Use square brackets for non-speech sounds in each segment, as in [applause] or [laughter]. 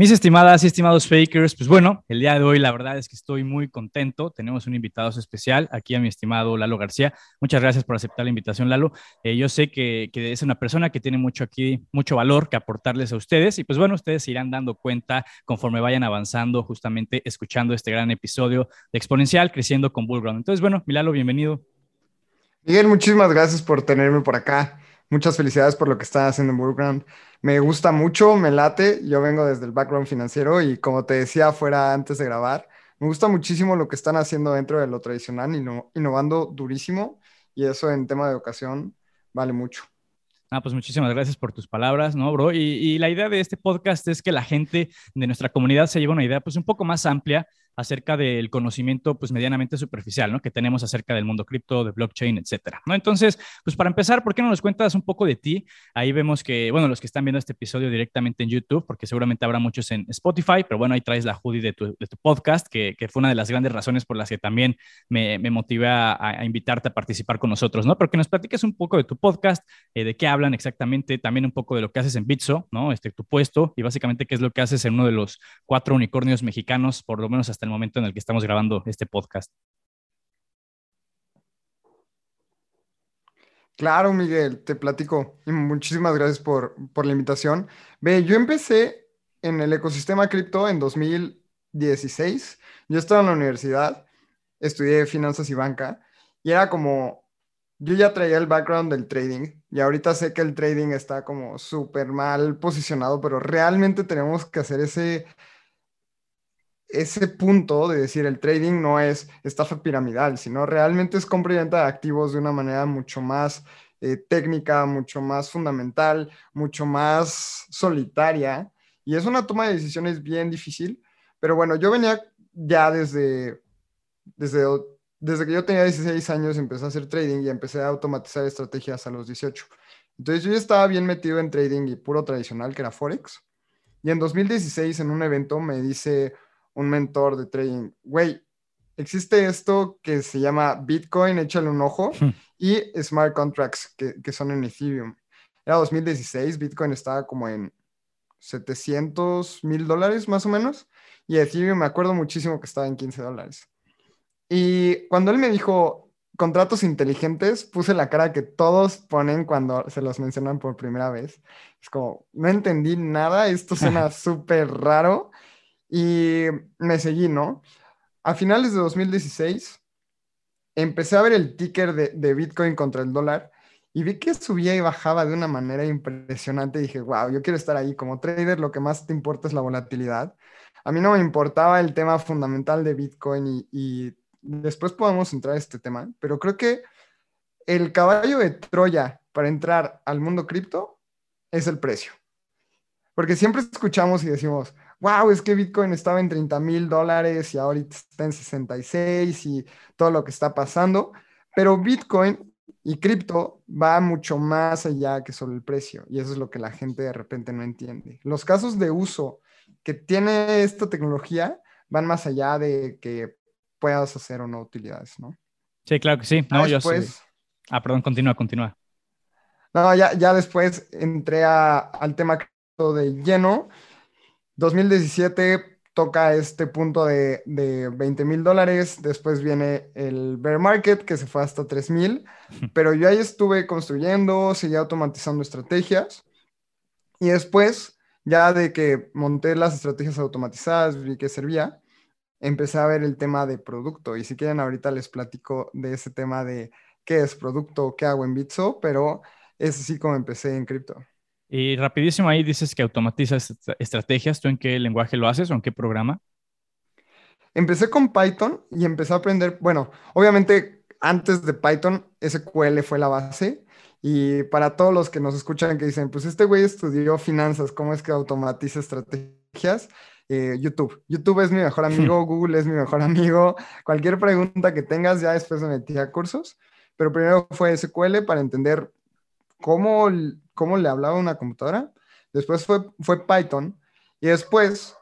Mis estimadas y estimados fakers, pues bueno, el día de hoy la verdad es que estoy muy contento. Tenemos un invitado especial aquí a mi estimado Lalo García. Muchas gracias por aceptar la invitación, Lalo. Eh, yo sé que, que, es una persona que tiene mucho aquí, mucho valor que aportarles a ustedes y pues bueno, ustedes se irán dando cuenta conforme vayan avanzando, justamente escuchando este gran episodio de Exponencial, creciendo con Bullground. Entonces, bueno, mi Lalo, bienvenido. Miguel, muchísimas gracias por tenerme por acá. Muchas felicidades por lo que estás haciendo en Bullground me gusta mucho, me late. Yo vengo desde el background financiero y como te decía fuera antes de grabar, me gusta muchísimo lo que están haciendo dentro de lo tradicional, innovando durísimo y eso en tema de educación vale mucho. Ah, pues muchísimas gracias por tus palabras, ¿no, bro? Y, y, la idea de este podcast es que la gente de nuestra comunidad se lleve una idea pues un poco más amplia acerca del conocimiento pues medianamente superficial, ¿no? Que tenemos acerca del mundo cripto, de blockchain, etcétera. Entonces, pues para empezar, ¿por qué no nos cuentas un poco de ti? Ahí vemos que, bueno, los que están viendo este episodio directamente en YouTube, porque seguramente habrá muchos en Spotify, pero bueno, ahí traes la hoodie de tu, podcast, que, que, fue una de las grandes razones por las que también me, me motivé a, a, invitarte a participar con nosotros, ¿no? Pero que nos platiques un poco de tu podcast, eh, de qué hablan exactamente, también un poco de lo que haces en Bitso, ¿no? Este, tu puesto y básicamente qué es lo que haces en uno de los cuatro unicornios mexicanos, por lo menos hasta el momento en el que estamos grabando este podcast. Claro, Miguel, te platico. Y muchísimas gracias por, por la invitación. Ve, yo empecé en el ecosistema cripto en 2016. Yo estaba en la universidad, estudié finanzas y banca, y era como, yo ya traía el background del trading, y ahorita sé que el trading está como súper mal posicionado, pero realmente tenemos que hacer ese ese punto de decir el trading no es estafa piramidal, sino realmente es compra y venta de activos de una manera mucho más eh, técnica, mucho más fundamental, mucho más solitaria. Y es una toma de decisiones bien difícil. Pero bueno, yo venía ya desde, desde, desde que yo tenía 16 años, empecé a hacer trading y empecé a automatizar estrategias a los 18. Entonces yo ya estaba bien metido en trading y puro tradicional, que era Forex. Y en 2016, en un evento, me dice un mentor de trading, güey, existe esto que se llama Bitcoin, échale un ojo, hmm. y smart contracts que, que, son en Ethereum. Era 2016, Bitcoin estaba como en 700 mil dólares más o menos, y Ethereum me acuerdo muchísimo que estaba en 15 dólares. Y cuando él me dijo contratos inteligentes, puse la cara que todos ponen cuando se los mencionan por primera vez. Es como, no entendí nada, esto suena [laughs] súper raro. Y me seguí, ¿no? A finales de 2016 empecé a ver el ticker de, Bitcoin contra el dólar y vi que subía y bajaba de una manera impresionante. Dije, wow, yo quiero estar ahí. Como trader, lo que más te importa es la volatilidad. A mí no me importaba el tema fundamental de Bitcoin y, y después podemos entrar a este tema, pero creo que el caballo de Troya para entrar al mundo cripto es el precio. Porque siempre escuchamos y decimos, wow, es que Bitcoin estaba en 30 mil dólares y ahorita está en 66 y todo lo que está pasando, pero Bitcoin y cripto va mucho más allá que solo el precio y eso es lo que la gente de repente no entiende. Los casos de uso que tiene esta tecnología van más allá de que puedas hacer o no utilidades, ¿no? Sí, claro que sí. No, yo Ah, perdón, continúa, continúa. No, ya, ya después entré al tema de lleno 2017 toca este punto de, de 20 mil dólares, después viene el bear market que se fue hasta 3 mil, [laughs] pero yo ahí estuve construyendo, seguí automatizando estrategias y después, ya de que monté las estrategias automatizadas, vi que servía, empecé a ver el tema de producto y si quieren ahorita les platico de ese tema de qué es producto, qué hago en Bitso, pero es así como empecé en cripto. Y rapidísimo ahí dices que automatizas estrategias. ¿Tú en qué lenguaje lo haces o en qué programa? Empecé con Python y empecé a aprender, bueno, obviamente antes de Python SQL fue la base y para todos los que nos escuchan que dicen, pues este güey estudió finanzas, ¿cómo es que automatiza estrategias? Eh, YouTube. YouTube es mi mejor [laughs] amigo, Google es mi mejor amigo. Cualquier pregunta que tengas, ya después me metí a cursos, pero primero fue SQL para entender cómo cómo le hablaba una computadora. Después fue, fue Python. Y después,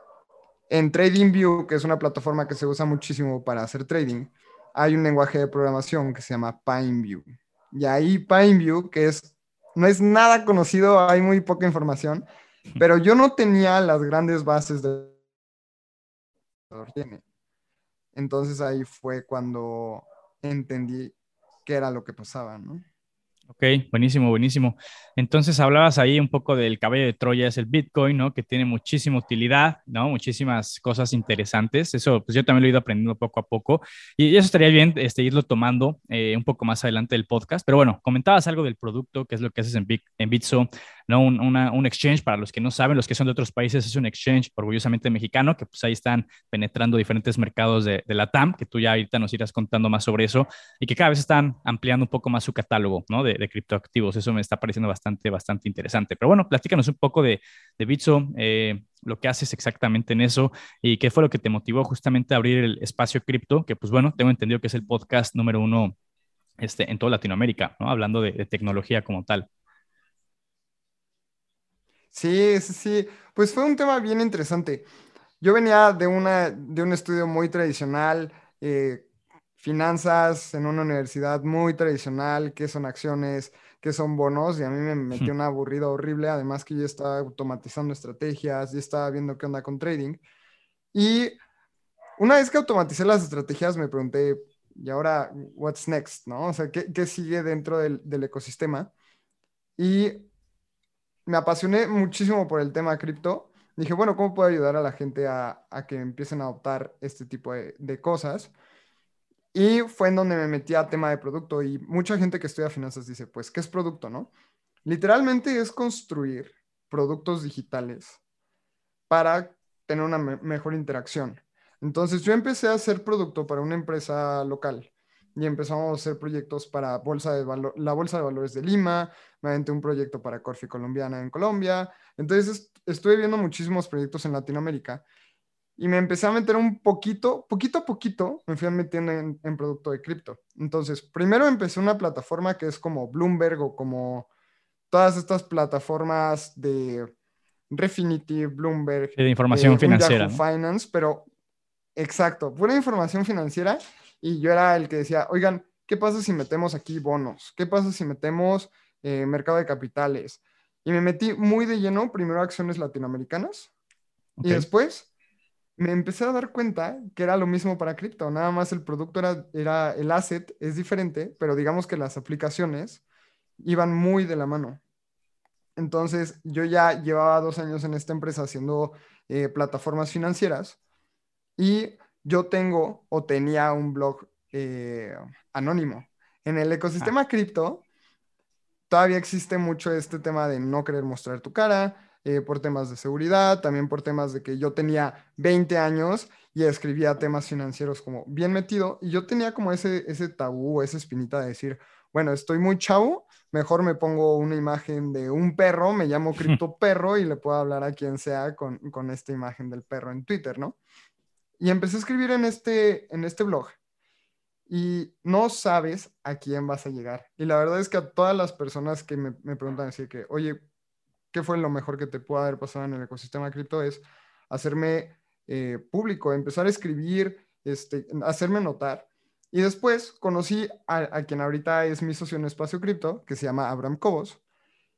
en TradingView, que es una plataforma que se usa muchísimo para hacer trading, hay un lenguaje de programación que se llama PineView. Y ahí PineView, que es, no es nada conocido, hay muy poca información, pero yo no tenía las grandes bases de... Entonces ahí fue cuando entendí qué era lo que pasaba, ¿no? Ok, buenísimo, buenísimo. Entonces hablabas ahí un poco del caballo de Troya, es el Bitcoin, ¿no? Que tiene muchísima utilidad, ¿no? Muchísimas cosas interesantes. Eso, pues yo también lo he ido aprendiendo poco a poco. Y eso estaría bien este, irlo tomando eh, un poco más adelante del podcast. Pero bueno, comentabas algo del producto, que es lo que haces en, Bitso, ¿no? Un, un, exchange, para los que no saben, los que son de otros países, es un exchange orgullosamente mexicano, que pues ahí están penetrando diferentes mercados de, de la TAM, que tú ya ahorita nos irás contando más sobre eso, y que cada vez están ampliando un poco más su catálogo, ¿no? De, de criptoactivos. Eso me está pareciendo bastante, bastante interesante. Pero bueno, platícanos un poco de, de Bitso, eh, lo que haces exactamente en eso y qué fue lo que te motivó justamente a abrir el espacio cripto, que pues bueno, tengo entendido que es el podcast número uno este, en toda Latinoamérica, ¿no? Hablando de, tecnología como tal. Sí, sí, sí. Pues fue un tema bien interesante. Yo venía de, una, de un estudio muy tradicional, eh, finanzas en una universidad muy tradicional, qué son acciones, qué son bonos, y a mí me metió una aburrida horrible, además que yo estaba automatizando estrategias, y estaba viendo qué onda con trading. Y una vez que automaticé las estrategias, me pregunté, ¿y ahora what's next? ¿No? O sea, ¿qué, qué sigue dentro del, del, ecosistema? Y me apasioné muchísimo por el tema cripto. Dije, bueno, ¿cómo puedo ayudar a la gente a, a que empiecen a adoptar este tipo de, de cosas? Y fue en donde me metí a tema de producto y mucha gente que estudia finanzas dice, pues, ¿qué es producto, no? Literalmente es construir productos digitales para tener una mejor interacción. Entonces yo empecé a hacer producto para una empresa local y empezamos a hacer proyectos para bolsa de la Bolsa de Valores de Lima, me aventé un proyecto para Corfi Colombiana en Colombia. Entonces estuve viendo muchísimos proyectos en Latinoamérica y me empecé a meter un poquito, poquito a poquito, me fui metiendo en, en producto de cripto. Entonces, primero empecé una plataforma que es como Bloomberg o como todas estas plataformas de Refinitiv, Bloomberg. De información eh, financiera. Finance, pero exacto, pura información financiera. Y yo era el que decía, oigan, ¿qué pasa si metemos aquí bonos? ¿Qué pasa si metemos eh, mercado de capitales? Y me metí muy de lleno, primero acciones latinoamericanas. Y después me empecé a dar cuenta que era lo mismo para cripto, nada más el producto era, era el asset, es diferente, pero digamos que las aplicaciones iban muy de la mano. Entonces, yo ya llevaba dos años en esta empresa haciendo eh, plataformas financieras y yo tengo o tenía un blog eh, anónimo. En el ecosistema ah. cripto, todavía existe mucho este tema de no querer mostrar tu cara, eh, por temas de seguridad, también por temas de que yo tenía 20 años y escribía temas financieros como bien metido, y yo tenía como ese, ese tabú, esa espinita de decir, bueno, estoy muy chavo, mejor me pongo una imagen de un perro, me llamo Cripto Perro y le puedo hablar a quien sea con, con esta imagen del perro en Twitter, ¿no? Y empecé a escribir en este, en este blog y no sabes a quién vas a llegar. Y la verdad es que a todas las personas que me, me preguntan decir que, oye, qué fue lo mejor que te pudo haber pasado en el ecosistema cripto es hacerme eh, público, empezar a escribir, este, hacerme notar. Y después conocí a, quien ahorita es mi socio en Espacio Cripto, que se llama Abraham Cobos,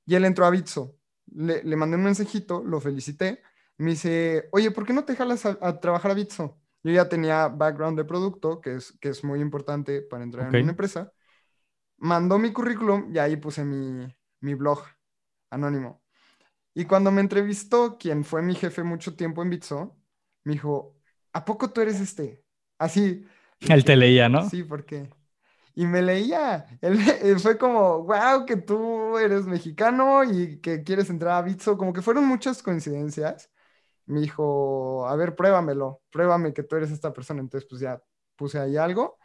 y él entró a Bitso. Le, mandé un mensajito, lo felicité, me dice, oye, ¿por qué no te jalas a, trabajar a Bitso? Yo ya tenía background de producto, que es, que es muy importante para entrar en una empresa. Mandó mi currículum y ahí puse mi, mi blog anónimo. Y cuando me entrevistó, quien fue mi jefe mucho tiempo en Bitso, me dijo, ¿a poco tú eres este? Así. [laughs] Él te leía, ¿no? Sí, porque. Y me leía. [laughs] Él, fue como, wow, que tú eres mexicano y que quieres entrar a Bitso. Como que fueron muchas coincidencias. Me dijo, a ver, pruébamelo, pruébame que tú eres esta persona. Entonces, pues ya puse ahí algo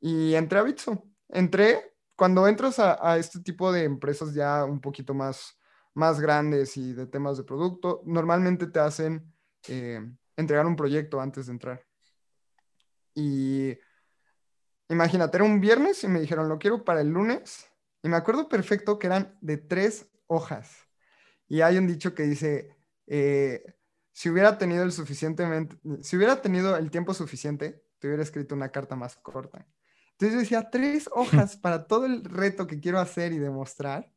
y entré a Bitso. Entré, cuando entras a, a este tipo de empresas ya un poquito más más grandes y de temas de producto, normalmente te hacen eh, entregar un proyecto antes de entrar. Y imagínate, era un viernes y me dijeron, lo quiero para el lunes. Y me acuerdo perfecto que eran de tres hojas. Y hay un dicho que dice, eh, si hubiera tenido el suficientemente, si hubiera tenido el tiempo suficiente, te hubiera escrito una carta más corta. Entonces yo decía, tres [laughs] hojas para todo el reto que quiero hacer y demostrar.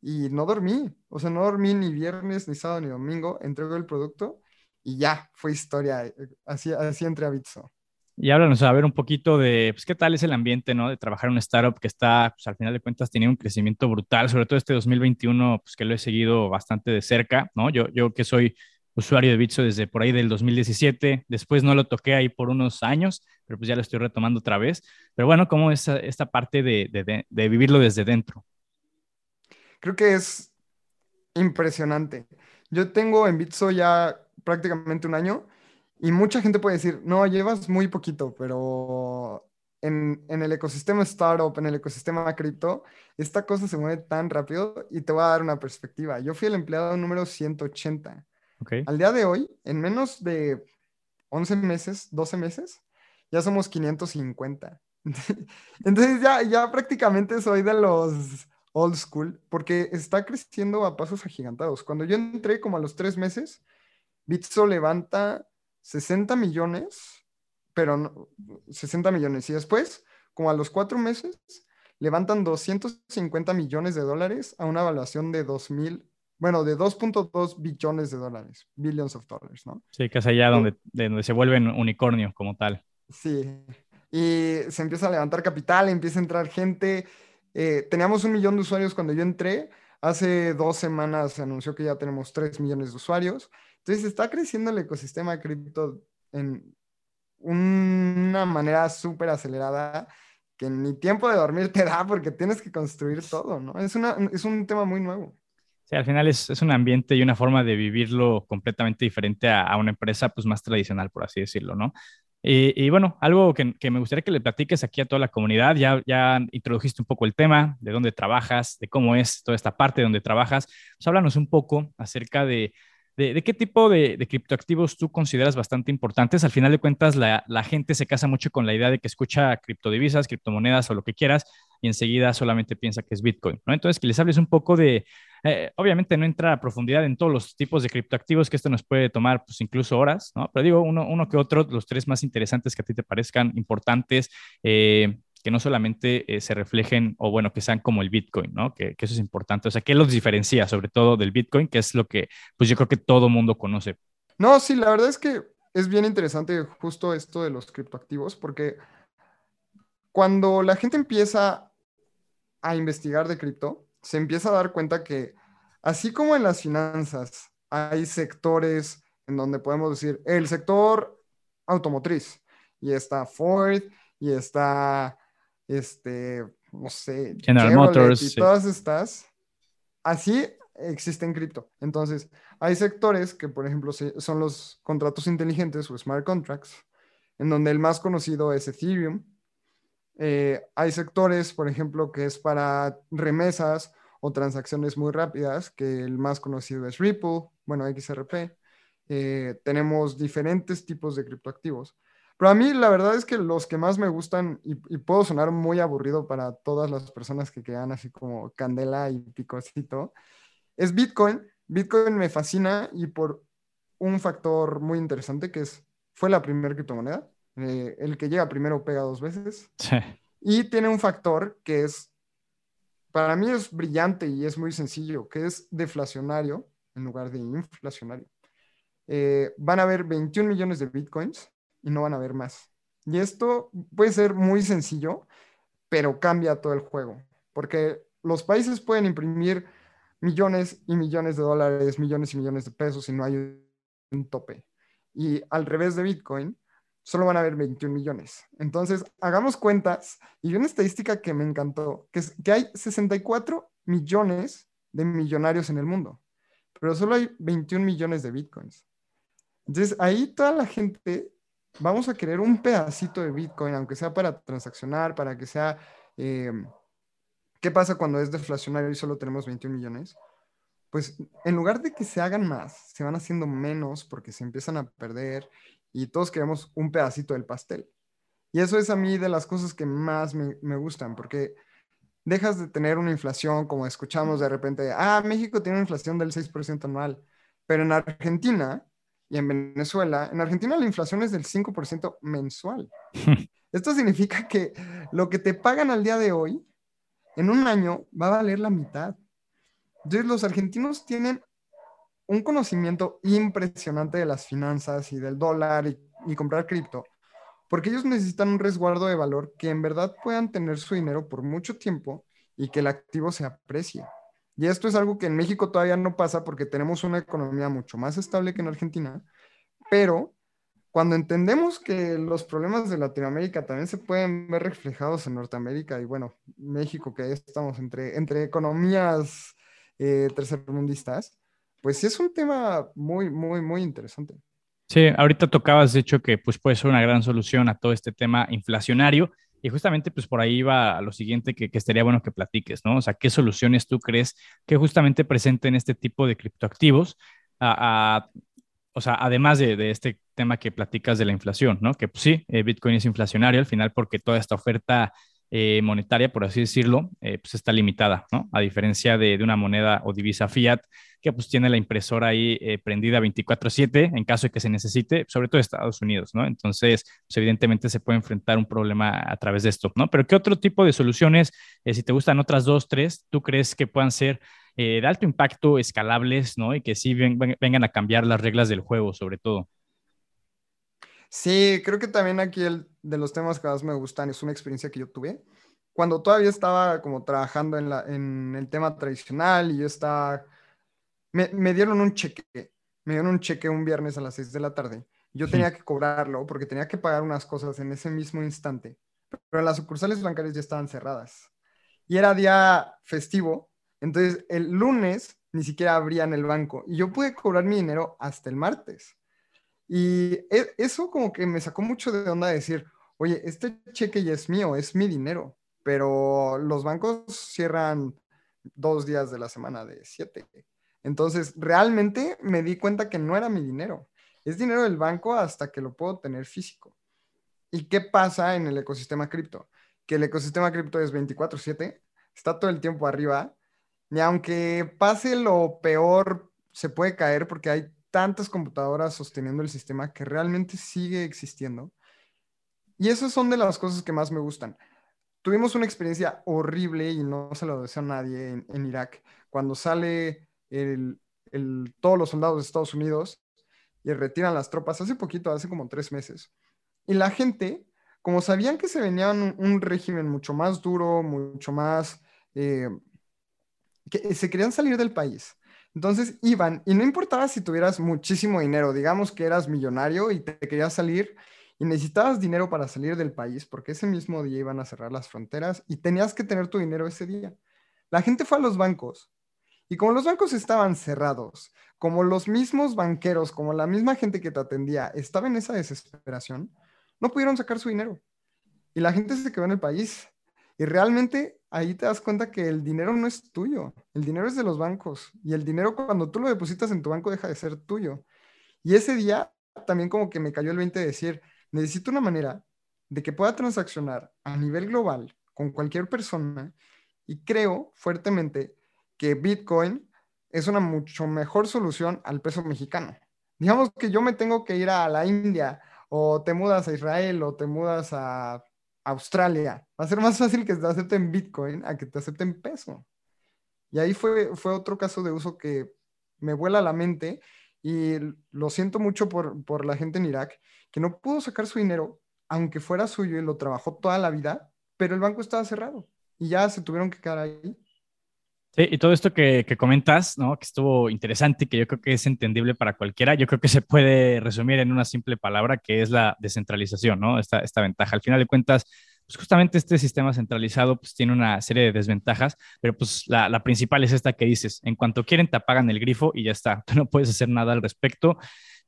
Y no dormí. O sea, no dormí ni viernes, ni sábado, ni domingo. Entrego el producto y ya, fue historia. Eh, así, así entré a Bitso. Y háblanos a ver un poquito de, pues, qué tal es el ambiente, ¿no? De trabajar en una startup que está, pues, al final de cuentas, teniendo un crecimiento brutal, sobre todo este 2021, pues, que lo he seguido bastante de cerca, ¿no? Yo, yo que soy usuario de Bitso desde por ahí del 2017, después no lo toqué ahí por unos años, pero pues ya lo estoy retomando otra vez. Pero bueno, ¿cómo es esta parte de, de vivirlo desde dentro? Creo que es impresionante. Yo tengo en Bitso ya prácticamente un año y mucha gente puede decir, no, llevas muy poquito, pero en, el ecosistema startup, en el ecosistema cripto, esta cosa se mueve tan rápido y te voy a dar una perspectiva. Yo fui el empleado número 180. Al día de hoy, en menos de 11 meses, 12 meses, ya somos 550. [laughs] Entonces ya, ya prácticamente soy de los old school porque está creciendo a pasos agigantados. Cuando yo entré como a los tres meses, Bitso levanta 60 millones, pero no, 60 millones. Y después, como a los cuatro meses, levantan 250 millones de dólares a una evaluación de 2.000, bueno, de 2.2 billones de dólares, billions of dollars, ¿no? Sí, que es allá donde, donde se vuelven unicornio como tal. Sí, y se empieza a levantar capital, empieza a entrar gente. Eh, teníamos un millón de usuarios cuando yo entré. Hace dos semanas se anunció que ya tenemos 3 millones de usuarios. Entonces está creciendo el ecosistema cripto en una manera súper acelerada que ni tiempo de dormir te da porque tienes que construir todo, ¿no? Es, una, es un tema muy nuevo. Sí, al final es, es, un ambiente y una forma de vivirlo completamente diferente a, a, una empresa pues más tradicional, por así decirlo, ¿no? Y, bueno, algo que, me gustaría que le platiques aquí a toda la comunidad, ya, ya introdujiste un poco el tema, de dónde trabajas, de cómo es toda esta parte de donde trabajas, pues háblanos un poco acerca de, de, qué tipo de, criptoactivos tú consideras bastante importantes. Al final de cuentas, la, gente se casa mucho con la idea de que escucha criptodivisas, criptomonedas o lo que quieras y enseguida solamente piensa que es Bitcoin. Entonces, que les hables un poco de, eh, obviamente no entra a profundidad en todos los tipos de criptoactivos, que esto nos puede tomar pues incluso horas, ¿no? Pero digo, uno, uno que otro, los tres más interesantes que a ti te parezcan importantes, eh, que no solamente eh, se reflejen o bueno, que sean como el Bitcoin, ¿no? Que, eso es importante. O sea, ¿qué los diferencia sobre todo del Bitcoin, que es lo que pues yo creo que todo mundo conoce? No, sí, la verdad es que es bien interesante justo esto de los criptoactivos, porque cuando la gente empieza a investigar de cripto, se empieza a dar cuenta que así como en las finanzas hay sectores en donde podemos decir el sector automotriz, y está Ford, y está este, no sé, General Motors y todas estas, así existen cripto. Entonces, hay sectores que, por ejemplo, son los contratos inteligentes o smart contracts, en donde el más conocido es Ethereum. Eh, hay sectores, por ejemplo, que es para remesas o transacciones muy rápidas, que el más conocido es Ripple, bueno, XRP. Eh, tenemos diferentes tipos de criptoactivos. Pero a mí la verdad es que los que más me gustan, y, puedo sonar muy aburrido para todas las personas que quedan así como candela y picocito, es Bitcoin. Bitcoin me fascina y por un factor muy interesante que es, fue la primera criptomoneda. Eh, el que llega primero pega dos veces. Y tiene un factor que es, para mí es brillante y es muy sencillo, que es deflacionario en lugar de inflacionario. Eh, van a haber 21 millones de bitcoins y no van a ver más. Y esto puede ser muy sencillo, pero cambia todo el juego, porque los países pueden imprimir millones y millones de dólares, millones y millones de pesos y no hay un tope. Y al revés de Bitcoin, solo van a haber 21 millones. Entonces, hagamos cuentas y una estadística que me encantó, que es que hay 64 millones de millonarios en el mundo, pero solo hay 21 millones de Bitcoins. Entonces, ahí toda la gente vamos a querer un pedacito de Bitcoin, aunque sea para transaccionar, para que sea... Eh, ¿Qué pasa cuando es deflacionario y solo tenemos 21 millones? Pues en lugar de que se hagan más, se van haciendo menos porque se empiezan a perder y todos queremos un pedacito del pastel. Y eso es a mí de las cosas que más me, me gustan, porque dejas de tener una inflación como escuchamos de repente, ah, México tiene una inflación del 6% anual, pero en Argentina y en Venezuela, en Argentina la inflación es del 5% mensual. [laughs] Esto significa que lo que te pagan al día de hoy, en un año va a valer la mitad. Entonces los argentinos tienen un conocimiento impresionante de las finanzas y del dólar y, y comprar cripto, porque ellos necesitan un resguardo de valor que en verdad puedan tener su dinero por mucho tiempo y que el activo se aprecie. Y esto es algo que en México todavía no pasa porque tenemos una economía mucho más estable que en Argentina, pero cuando entendemos que los problemas de Latinoamérica también se pueden ver reflejados en Norteamérica y bueno, México, que estamos entre, entre economías eh, tercermundistas, pues es un tema muy, muy, muy interesante. Sí, ahorita tocabas, de hecho, que pues puede ser una gran solución a todo este tema inflacionario. Y justamente, pues por ahí va lo siguiente que, que, estaría bueno que platiques, ¿no? O sea, ¿qué soluciones tú crees que justamente presenten este tipo de criptoactivos a o sea, además de, de, este tema que platicas de la inflación, ¿no? Que pues, sí, eh, Bitcoin es inflacionario al final porque toda esta oferta eh, monetaria, por así decirlo, eh, pues está limitada, ¿no? A diferencia de, de, una moneda o divisa fiat que pues tiene la impresora ahí eh, prendida 24/7 en caso de que se necesite, sobre todo Estados Unidos, ¿no? Entonces, pues evidentemente se puede enfrentar un problema a través de esto, ¿no? Pero ¿qué otro tipo de soluciones, eh, si te gustan otras dos, tres, tú crees que puedan ser de alto impacto, escalables, ¿no? Y que sí ven, vengan a cambiar las reglas del juego, sobre todo. Sí, creo que también aquí el, de los temas que más me gustan es una experiencia que yo tuve. Cuando todavía estaba como trabajando en, la, en el tema tradicional y yo estaba, me, me, dieron un cheque, me dieron un cheque un viernes a las 6 de la tarde. Yo tenía que cobrarlo porque tenía que pagar unas cosas en ese mismo instante, pero las sucursales bancarias ya estaban cerradas. Y era día festivo entonces, el lunes ni siquiera abrían el banco y yo pude cobrar mi dinero hasta el martes. Y e, eso como que me sacó mucho de onda decir, oye, este cheque ya es mío, es mi dinero, pero los bancos cierran dos días de la semana de siete. Entonces, realmente me di cuenta que no era mi dinero. Es dinero del banco hasta que lo puedo tener físico. ¿Y qué pasa en el ecosistema cripto? Que el ecosistema cripto es 24/7, está todo el tiempo arriba ni aunque pase lo peor, se puede caer porque hay tantas computadoras sosteniendo el sistema que realmente sigue existiendo. Y esas son de las cosas que más me gustan. Tuvimos una experiencia horrible y no se lo deseo a nadie en, Irak, cuando sale el, el, todos los soldados de Estados Unidos y retiran las tropas hace poquito, hace como tres meses. Y la gente, como sabían que se venía un, un régimen mucho más duro, mucho más eh, que se querían salir del país. Entonces iban y no importaba si tuvieras muchísimo dinero, digamos que eras millonario y te querías salir y necesitabas dinero para salir del país porque ese mismo día iban a cerrar las fronteras y tenías que tener tu dinero ese día. La gente fue a los bancos y como los bancos estaban cerrados, como los mismos banqueros, como la misma gente que te atendía estaba en esa desesperación, no pudieron sacar su dinero. Y la gente se quedó en el país. Y realmente ahí te das cuenta que el dinero no es tuyo, el dinero es de los bancos y el dinero cuando tú lo depositas en tu banco deja de ser tuyo. Y ese día también como que me cayó el 20 de decir, necesito una manera de que pueda transaccionar a nivel global con cualquier persona y creo fuertemente que Bitcoin es una mucho mejor solución al peso mexicano. Digamos que yo me tengo que ir a la India o te mudas a Israel o te mudas a Australia. Va a ser más fácil que te acepten Bitcoin a que te acepten peso. Y ahí fue, fue otro caso de uso que me vuela la mente y lo siento mucho por, por la gente en Irak, que no pudo sacar su dinero, aunque fuera suyo y lo trabajó toda la vida, pero el banco estaba cerrado y ya se tuvieron que quedar ahí. Sí, y todo esto que, que, comentas, ¿no? Que estuvo interesante, que yo creo que es entendible para cualquiera, yo creo que se puede resumir en una simple palabra que es la descentralización, ¿no? Esta, esta ventaja. Al final de cuentas, pues justamente este sistema centralizado pues tiene una serie de desventajas, pero pues la, la principal es esta que dices, en cuanto quieren te apagan el grifo y ya está, [laughs] tú no puedes hacer nada al respecto.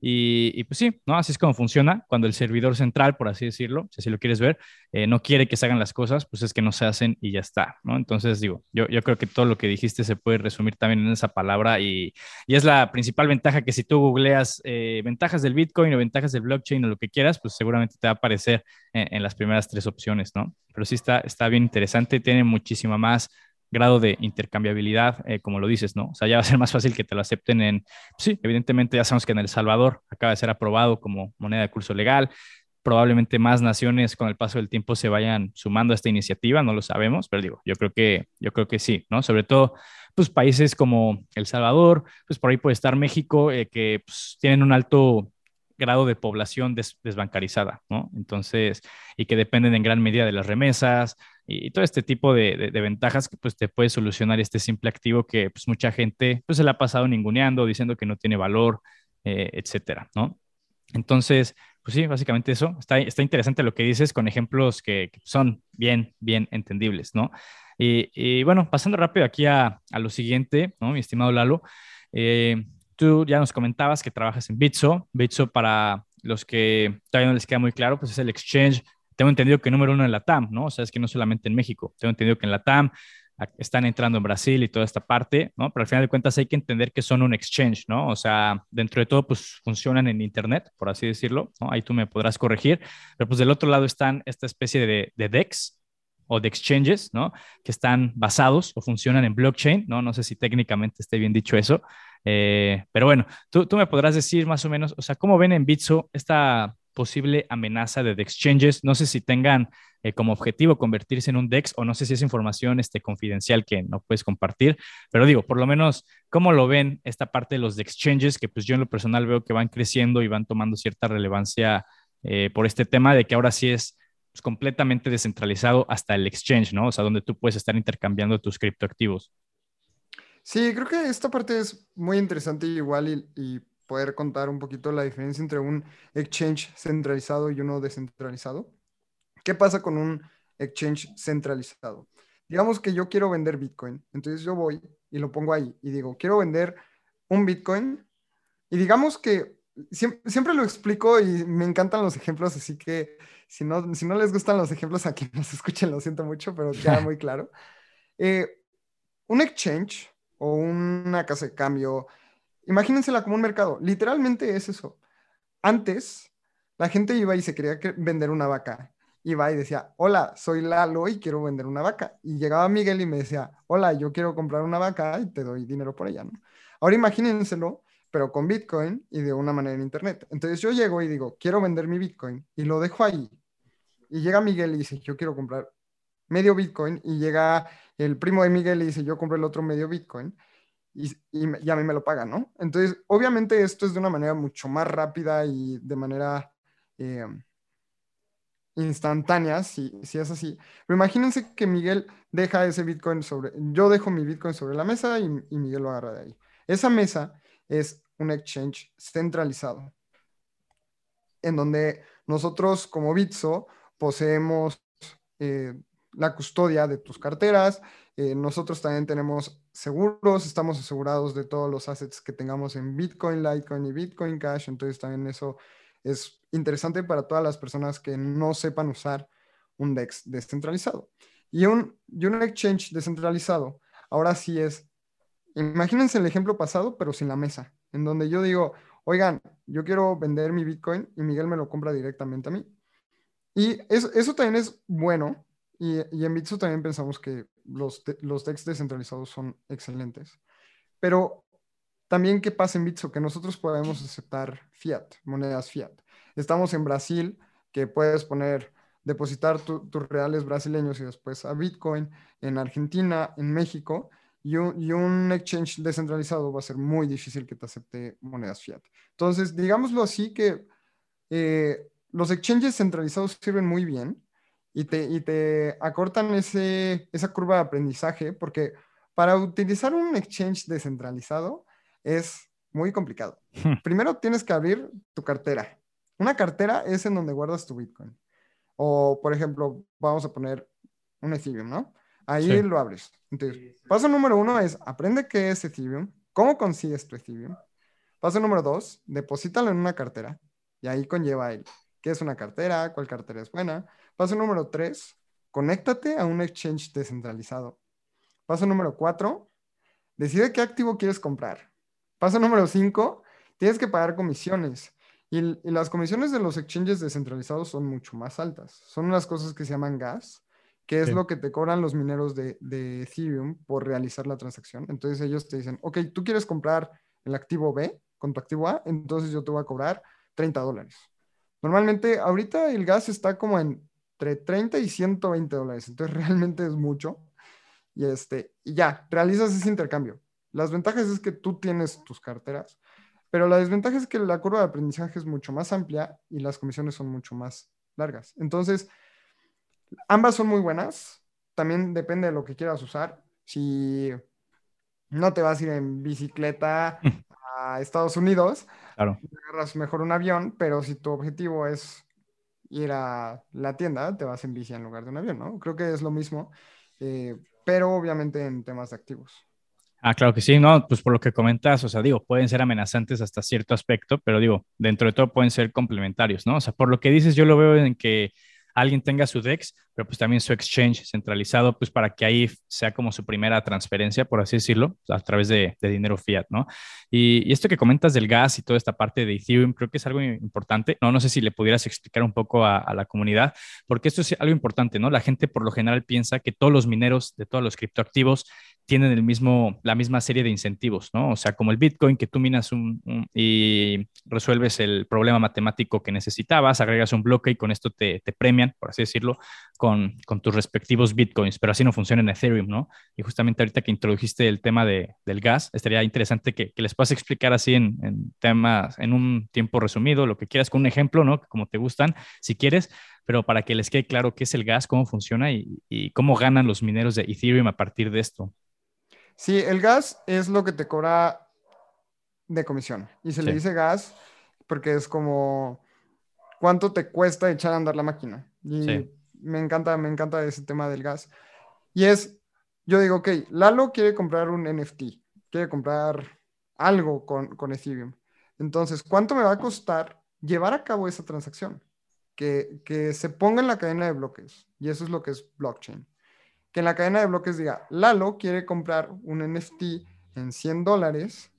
Y, pues sí, ¿no? Así es como funciona. Cuando el servidor central, por así decirlo, si así lo quieres ver, eh, no quiere que se hagan las cosas, pues es que no se hacen y ya está, ¿no? Entonces, digo, yo, yo creo que todo lo que dijiste se puede resumir también en esa palabra y, y es la principal ventaja que si tú googleas eh, ventajas del Bitcoin o ventajas del blockchain o lo que quieras, pues seguramente te va a aparecer en, en las primeras tres opciones, ¿no? Pero sí está, está bien interesante, tiene muchísima más grado de intercambiabilidad, eh, como lo dices, ¿no? O sea, ya va a ser más fácil que te lo acepten en, sí, evidentemente ya sabemos que en El Salvador acaba de ser aprobado como moneda de curso legal, probablemente más naciones con el paso del tiempo se vayan sumando a esta iniciativa, no lo sabemos, pero digo, yo creo que, yo creo que sí, ¿no? Sobre todo, pues países como El Salvador, pues por ahí puede estar México, eh, que pues, tienen un alto grado de población desbancarizada, ¿no? Entonces, y que dependen en gran medida de las remesas y, todo este tipo de, ventajas que pues te puede solucionar este simple activo que pues mucha gente pues se le ha pasado ninguneando, diciendo que no tiene valor, eh, etcétera, ¿no? Entonces, pues sí, básicamente eso. Está, está interesante lo que dices con ejemplos que, son bien, bien entendibles, ¿no? Y, bueno, pasando rápido aquí a, a, lo siguiente, ¿no? Mi estimado Lalo, eh, tú ya nos comentabas que trabajas en Bitso. Bitso, para los que todavía no les queda muy claro, pues es el exchange. Tengo entendido que número uno en la TAM, ¿no? O sea, es que no solamente en México. Tengo entendido que en la TAM están entrando en Brasil y toda esta parte, ¿no? Pero al final de cuentas hay que entender que son un exchange, ¿no? O sea, dentro de todo, pues funcionan en Internet, por así decirlo, ¿no? Ahí tú me podrás corregir, pero pues del otro lado están esta especie de, de DEX o de exchanges, ¿no? Que están basados o funcionan en blockchain, ¿no? No sé si técnicamente esté bien dicho eso, eh, pero bueno, tú, tú me podrás decir más o menos, o sea, ¿cómo ven en Bitso esta posible amenaza de, exchanges. No sé si tengan eh, como objetivo convertirse en un DEX o no sé si es información este, confidencial que no puedes compartir, pero digo, por lo menos, ¿cómo lo ven esta parte de los exchanges que pues yo en lo personal veo que van creciendo y van tomando cierta relevancia eh, por este tema de que ahora sí es pues, completamente descentralizado hasta el exchange, ¿no? O sea, donde tú puedes estar intercambiando tus criptoactivos. Sí, creo que esta parte es muy interesante igual y poder contar un poquito la diferencia entre un exchange centralizado y uno descentralizado. ¿Qué pasa con un exchange centralizado? Digamos que yo quiero vender Bitcoin, entonces yo voy y lo pongo ahí y digo, quiero vender un Bitcoin y digamos que siempre, lo explico y me encantan los ejemplos, así que si no, si no les gustan los ejemplos a quienes nos escuchen, lo siento mucho, pero queda muy [laughs] claro. Eh, un exchange o una casa de cambio, Imagínensela como un mercado. Literalmente es eso. Antes, la gente iba y se quería vender una vaca. Iba y decía, hola, soy Lalo y quiero vender una vaca. Y llegaba Miguel y me decía, hola, yo quiero comprar una vaca y te doy dinero por ella. ¿no? Ahora imagínenselo, pero con Bitcoin y de una manera en Internet. Entonces yo llego y digo, quiero vender mi Bitcoin y lo dejo ahí. Y llega Miguel y dice, yo quiero comprar medio Bitcoin. Y llega el primo de Miguel y dice, yo compro el otro medio Bitcoin y, y, a mí me lo pagan, ¿no? Entonces, obviamente esto es de una manera mucho más rápida y de manera eh, instantánea, si, es así. Pero imagínense que Miguel deja ese Bitcoin sobre, yo dejo mi Bitcoin sobre la mesa y, y Miguel lo agarra de ahí. Esa mesa es un exchange centralizado, en donde nosotros como Bitso poseemos eh, la custodia de tus carteras, eh, nosotros también tenemos seguros, estamos asegurados de todos los assets que tengamos en Bitcoin, Litecoin y Bitcoin Cash. Entonces también eso es interesante para todas las personas que no sepan usar un DEX descentralizado. Y un, y un exchange descentralizado, ahora sí es, imagínense el ejemplo pasado, pero sin la mesa, en donde yo digo, oigan, yo quiero vender mi Bitcoin y Miguel me lo compra directamente a mí. Y eso, eso también es bueno. Y, y en Bitso también pensamos que los, los decks descentralizados son excelentes. Pero también, ¿qué pasa en Bitso? Que nosotros podemos aceptar fiat, monedas fiat. Estamos en Brasil, que puedes poner, depositar tus reales brasileños y después a Bitcoin, en Argentina, en México, y un, y un, exchange descentralizado va a ser muy difícil que te acepte monedas fiat. Entonces, digámoslo así que eh, los exchanges centralizados sirven muy bien, y te, y te acortan ese, esa curva de aprendizaje porque para utilizar un exchange descentralizado es muy complicado. Hmm. Primero tienes que abrir tu cartera. Una cartera es en donde guardas tu Bitcoin. O, por ejemplo, vamos a poner un Ethereum, ¿no? Ahí lo abres. Entonces, paso número uno es aprende qué es Ethereum, cómo consigues tu Ethereum. Paso número dos, deposítalo en una cartera. Y ahí conlleva el qué es una cartera, cuál cartera es buena, Paso número tres, conéctate a un exchange descentralizado. Paso número cuatro, decide qué activo quieres comprar. Paso número cinco, tienes que pagar comisiones. Y, las comisiones de los exchanges descentralizados son mucho más altas. Son unas cosas que se llaman gas, que es lo que te cobran los mineros de, de, Ethereum por realizar la transacción. Entonces ellos te dicen, ok, tú quieres comprar el activo B con tu activo A, entonces yo te voy a cobrar 30 dólares. Normalmente, ahorita el gas está como entre 30 y 120 dólares, entonces realmente es mucho. Y, este, y ya, realizas ese intercambio. Las ventajas es que tú tienes tus carteras, pero la desventaja es que la curva de aprendizaje es mucho más amplia y las comisiones son mucho más largas. Entonces, ambas son muy buenas. También depende de lo que quieras usar. Si no te vas a ir en bicicleta [laughs] a Estados Unidos, claro. agarras mejor un avión, pero si tu objetivo es ir a la tienda, te vas en bici en lugar de un avión, ¿no? Creo que es lo mismo, eh, pero obviamente en temas de activos. Ah, claro que sí, no, pues por lo que comentas, o sea, digo, pueden ser amenazantes hasta cierto aspecto, pero digo, dentro de todo pueden ser complementarios, ¿no? O sea, por lo que dices, yo lo veo en que alguien tenga su DEX, pero pues también su exchange centralizado, pues para que ahí sea como su primera transferencia, por así decirlo, a través de, dinero fiat, ¿no? Y, esto que comentas del gas y toda esta parte de Ethereum, creo que es algo importante, ¿no? No sé si le pudieras explicar un poco a, a la comunidad, porque esto es algo importante, ¿no? La gente por lo general piensa que todos los mineros de todos los criptoactivos tienen el mismo, la misma serie de incentivos, ¿no? O sea, como el Bitcoin, que tú minas un, y resuelves el problema matemático que necesitabas, agregas un bloque y con esto te, te premian, por así decirlo, con, con, tus respectivos Bitcoins, pero así no funciona en Ethereum, ¿no? Y justamente ahorita que introdujiste el tema de, del gas, estaría interesante que, que les puedas explicar así en, en, temas, en un tiempo resumido, lo que quieras, con un ejemplo, ¿no? Como te gustan, si quieres, pero para que les quede claro qué es el gas, cómo funciona y, y cómo ganan los mineros de Ethereum a partir de esto. Sí, el gas es lo que te cobra de comisión. Y se le dice gas porque es como cuánto te cuesta echar a andar la máquina. Y me encanta, me encanta ese tema del gas. Y es, yo digo, ok, Lalo quiere comprar un NFT, quiere comprar algo con, con Ethereum. Entonces, ¿cuánto me va a costar llevar a cabo esa transacción? Que, que se ponga en la cadena de bloques. Y eso es lo que es blockchain que en la cadena de bloques diga, Lalo quiere comprar un NFT en 100 dólares,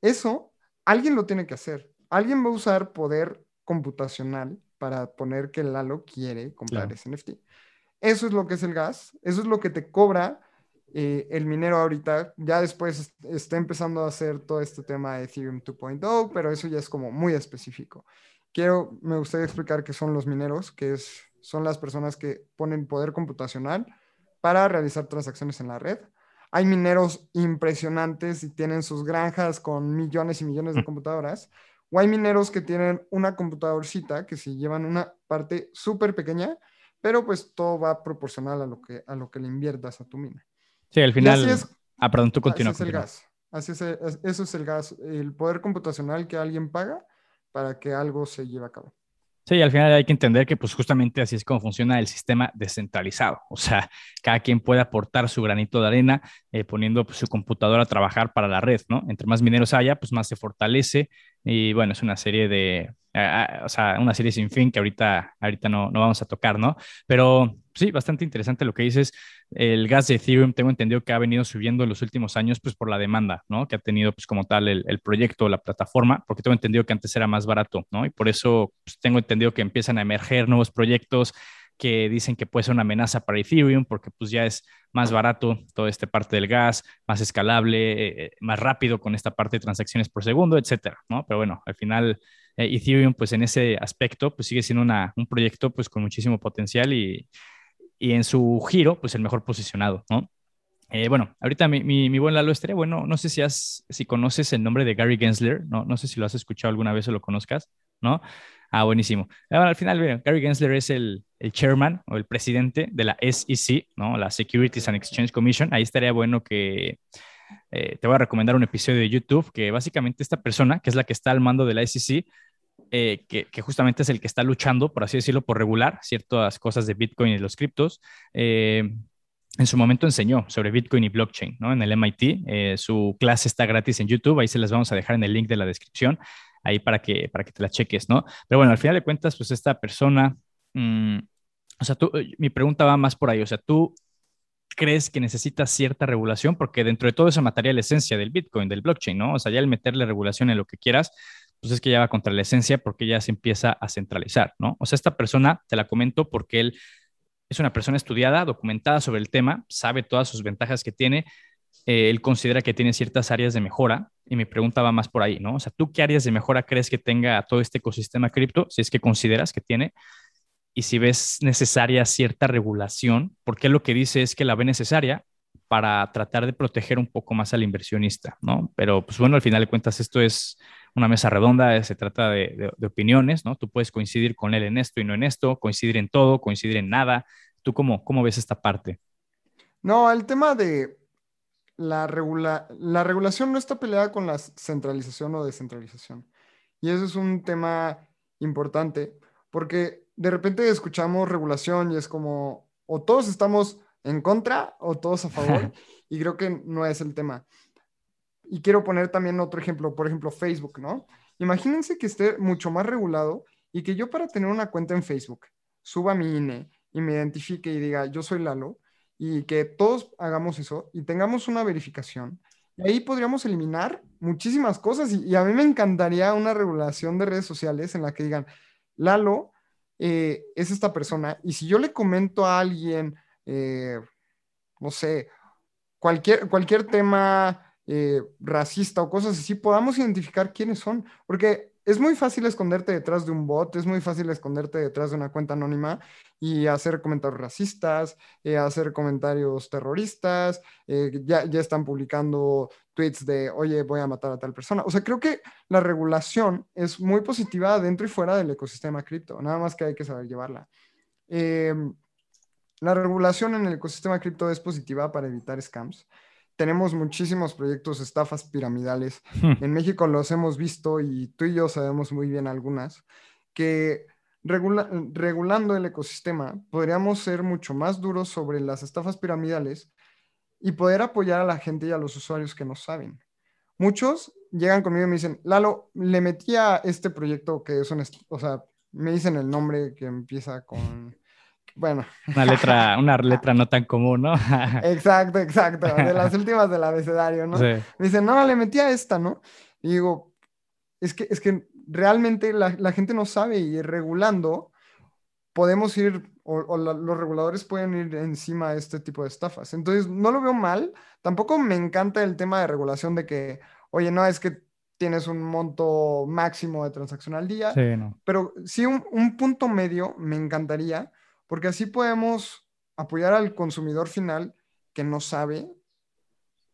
eso alguien lo tiene que hacer. Alguien va a usar poder computacional para poner que Lalo quiere comprar ese NFT. Eso es lo que es el gas, eso es lo que te cobra eh, el minero ahorita. Ya después está empezando a hacer todo este tema de Ethereum 2.0, pero eso ya es como muy específico. Quiero, me gustaría explicar qué son los mineros, que es, son las personas que ponen poder computacional para realizar transacciones en la red. Hay mineros impresionantes y tienen sus granjas con millones y millones de mm. computadoras. O hay mineros que tienen una computadorcita que se llevan una parte súper pequeña, pero pues todo va proporcional a lo que, a lo que le inviertas a tu mina. Sí, al final. ah, perdón, tú continúas. Así es el gas. Así es, eso es el gas, el poder computacional que alguien paga para que algo se lleve a cabo. Sí, al final hay que entender que pues justamente así es como funciona el sistema descentralizado. O sea, cada quien puede aportar su granito de arena eh, poniendo pues, su computadora a trabajar para la red, ¿no? Entre más mineros haya, pues más se fortalece y bueno, es una serie de, o sea, una serie sin fin que ahorita, ahorita no, no vamos a tocar, ¿no? Pero sí, bastante interesante lo que dices. El gas de Ethereum, tengo entendido que ha venido subiendo en los últimos años, pues por la demanda, ¿no? Que ha tenido, pues como tal, el, el proyecto, la plataforma, porque tengo entendido que antes era más barato, ¿no? Y por eso pues, tengo entendido que empiezan a emerger nuevos proyectos que dicen que puede ser una amenaza para Ethereum porque pues ya es más barato toda esta parte del gas, más escalable, eh, eh, más rápido con esta parte de transacciones por segundo, etcétera, ¿no? Pero bueno, al final eh, Ethereum pues en ese aspecto pues sigue siendo una, un proyecto pues con muchísimo potencial y, y en su giro pues el mejor posicionado, ¿no? bueno, ahorita mi, mi, buen Lalo estaría bueno, no sé si, has, si conoces el nombre de Gary Gensler, no, no sé si lo has escuchado alguna vez o lo conozcas, ¿no? Ah, buenísimo. al final, Gary Gensler es el, el, chairman o el presidente de la SEC, ¿no? La Securities and Exchange Commission. Ahí estaría bueno que eh, te voy a recomendar un episodio de YouTube que básicamente esta persona, que es la que está al mando de la SEC, eh, que, justamente es el que está luchando, por así decirlo, por regular ciertas cosas de Bitcoin y los criptos. Eh, en su momento enseñó sobre Bitcoin y blockchain, ¿no? En el MIT. su clase está gratis en YouTube, ahí se las vamos a dejar en el link de la descripción ahí para que, para que te la cheques, ¿no? Pero bueno, al final de cuentas, pues esta persona, mm, o sea, tú, eh, mi pregunta va más por ahí, o sea, tú crees que necesitas cierta regulación porque dentro de todo eso mataría la esencia del Bitcoin, del blockchain, ¿no? O sea, ya el meterle regulación en lo que quieras, pues es que ya va contra la esencia porque ya se empieza a centralizar, ¿no? O sea, esta persona, te la comento porque él es una persona estudiada, documentada sobre el tema, sabe todas sus ventajas que tiene eh, él considera que tiene ciertas áreas de mejora y mi pregunta va más por ahí, ¿no? O sea, ¿tú qué áreas de mejora crees que tenga todo este ecosistema cripto, si es que consideras que tiene? Y si ves necesaria cierta regulación, porque lo que dice es que la ve necesaria para tratar de proteger un poco más al inversionista, ¿no? Pero pues bueno, al final de cuentas esto es una mesa redonda, se trata de, opiniones, ¿no? Tú puedes coincidir con él en esto y no en esto, coincidir en todo, coincidir en nada. ¿Tú cómo, cómo ves esta parte? No, el tema de la, la regulación no está peleada con la centralización o descentralización. Y eso es un tema importante porque de repente escuchamos regulación y es como, o todos estamos en contra o todos a favor, [laughs] y creo que no es el tema. Y quiero poner también otro ejemplo, por ejemplo, Facebook, ¿no? Imagínense que esté mucho más regulado y que yo para tener una cuenta en Facebook suba mi INE y me identifique y diga, yo soy Lalo, y que todos hagamos eso y tengamos una verificación. Y ahí podríamos eliminar muchísimas cosas y, a mí me encantaría una regulación de redes sociales en la que digan, Lalo eh, es esta persona y si yo le comento a alguien, eh, no sé, cualquier, cualquier tema eh, racista o cosas así, podamos identificar quiénes son, porque es muy fácil esconderte detrás de un bot, es muy fácil esconderte detrás de una cuenta anónima y hacer comentarios racistas, eh, hacer comentarios terroristas, eh, ya, ya están publicando tweets de, oye, voy a matar a tal persona. O sea, creo que la regulación es muy positiva dentro y fuera del ecosistema cripto, nada más que hay que saber llevarla. Em, la regulación en el ecosistema cripto es positiva para evitar scams tenemos muchísimos proyectos, estafas piramidales. Hmm. [laughs] En México los hemos visto y tú y yo sabemos muy bien algunas, que regulando el ecosistema podríamos ser mucho más duros sobre las estafas piramidales y poder apoyar a la gente y a los usuarios que no saben. Muchos llegan conmigo y me dicen, Lalo, le metí a este proyecto que es un, o sea, me dicen el nombre que empieza con bueno. Una letra, [laughs] una letra no tan común, ¿no? [laughs] exacto, exacto, de las últimas del abecedario, ¿no? Me dicen, no, le metí a esta, ¿no? Y digo, es que, es que realmente la, la gente no sabe y regulando podemos ir, o, los reguladores pueden ir encima de este tipo de estafas. Entonces, no lo veo mal. Tampoco me encanta el tema de regulación de que, oye, no, es que tienes un monto máximo de transacción al día. Sí, no. Pero sí, un, un punto medio me encantaría porque así podemos apoyar al consumidor final que no sabe.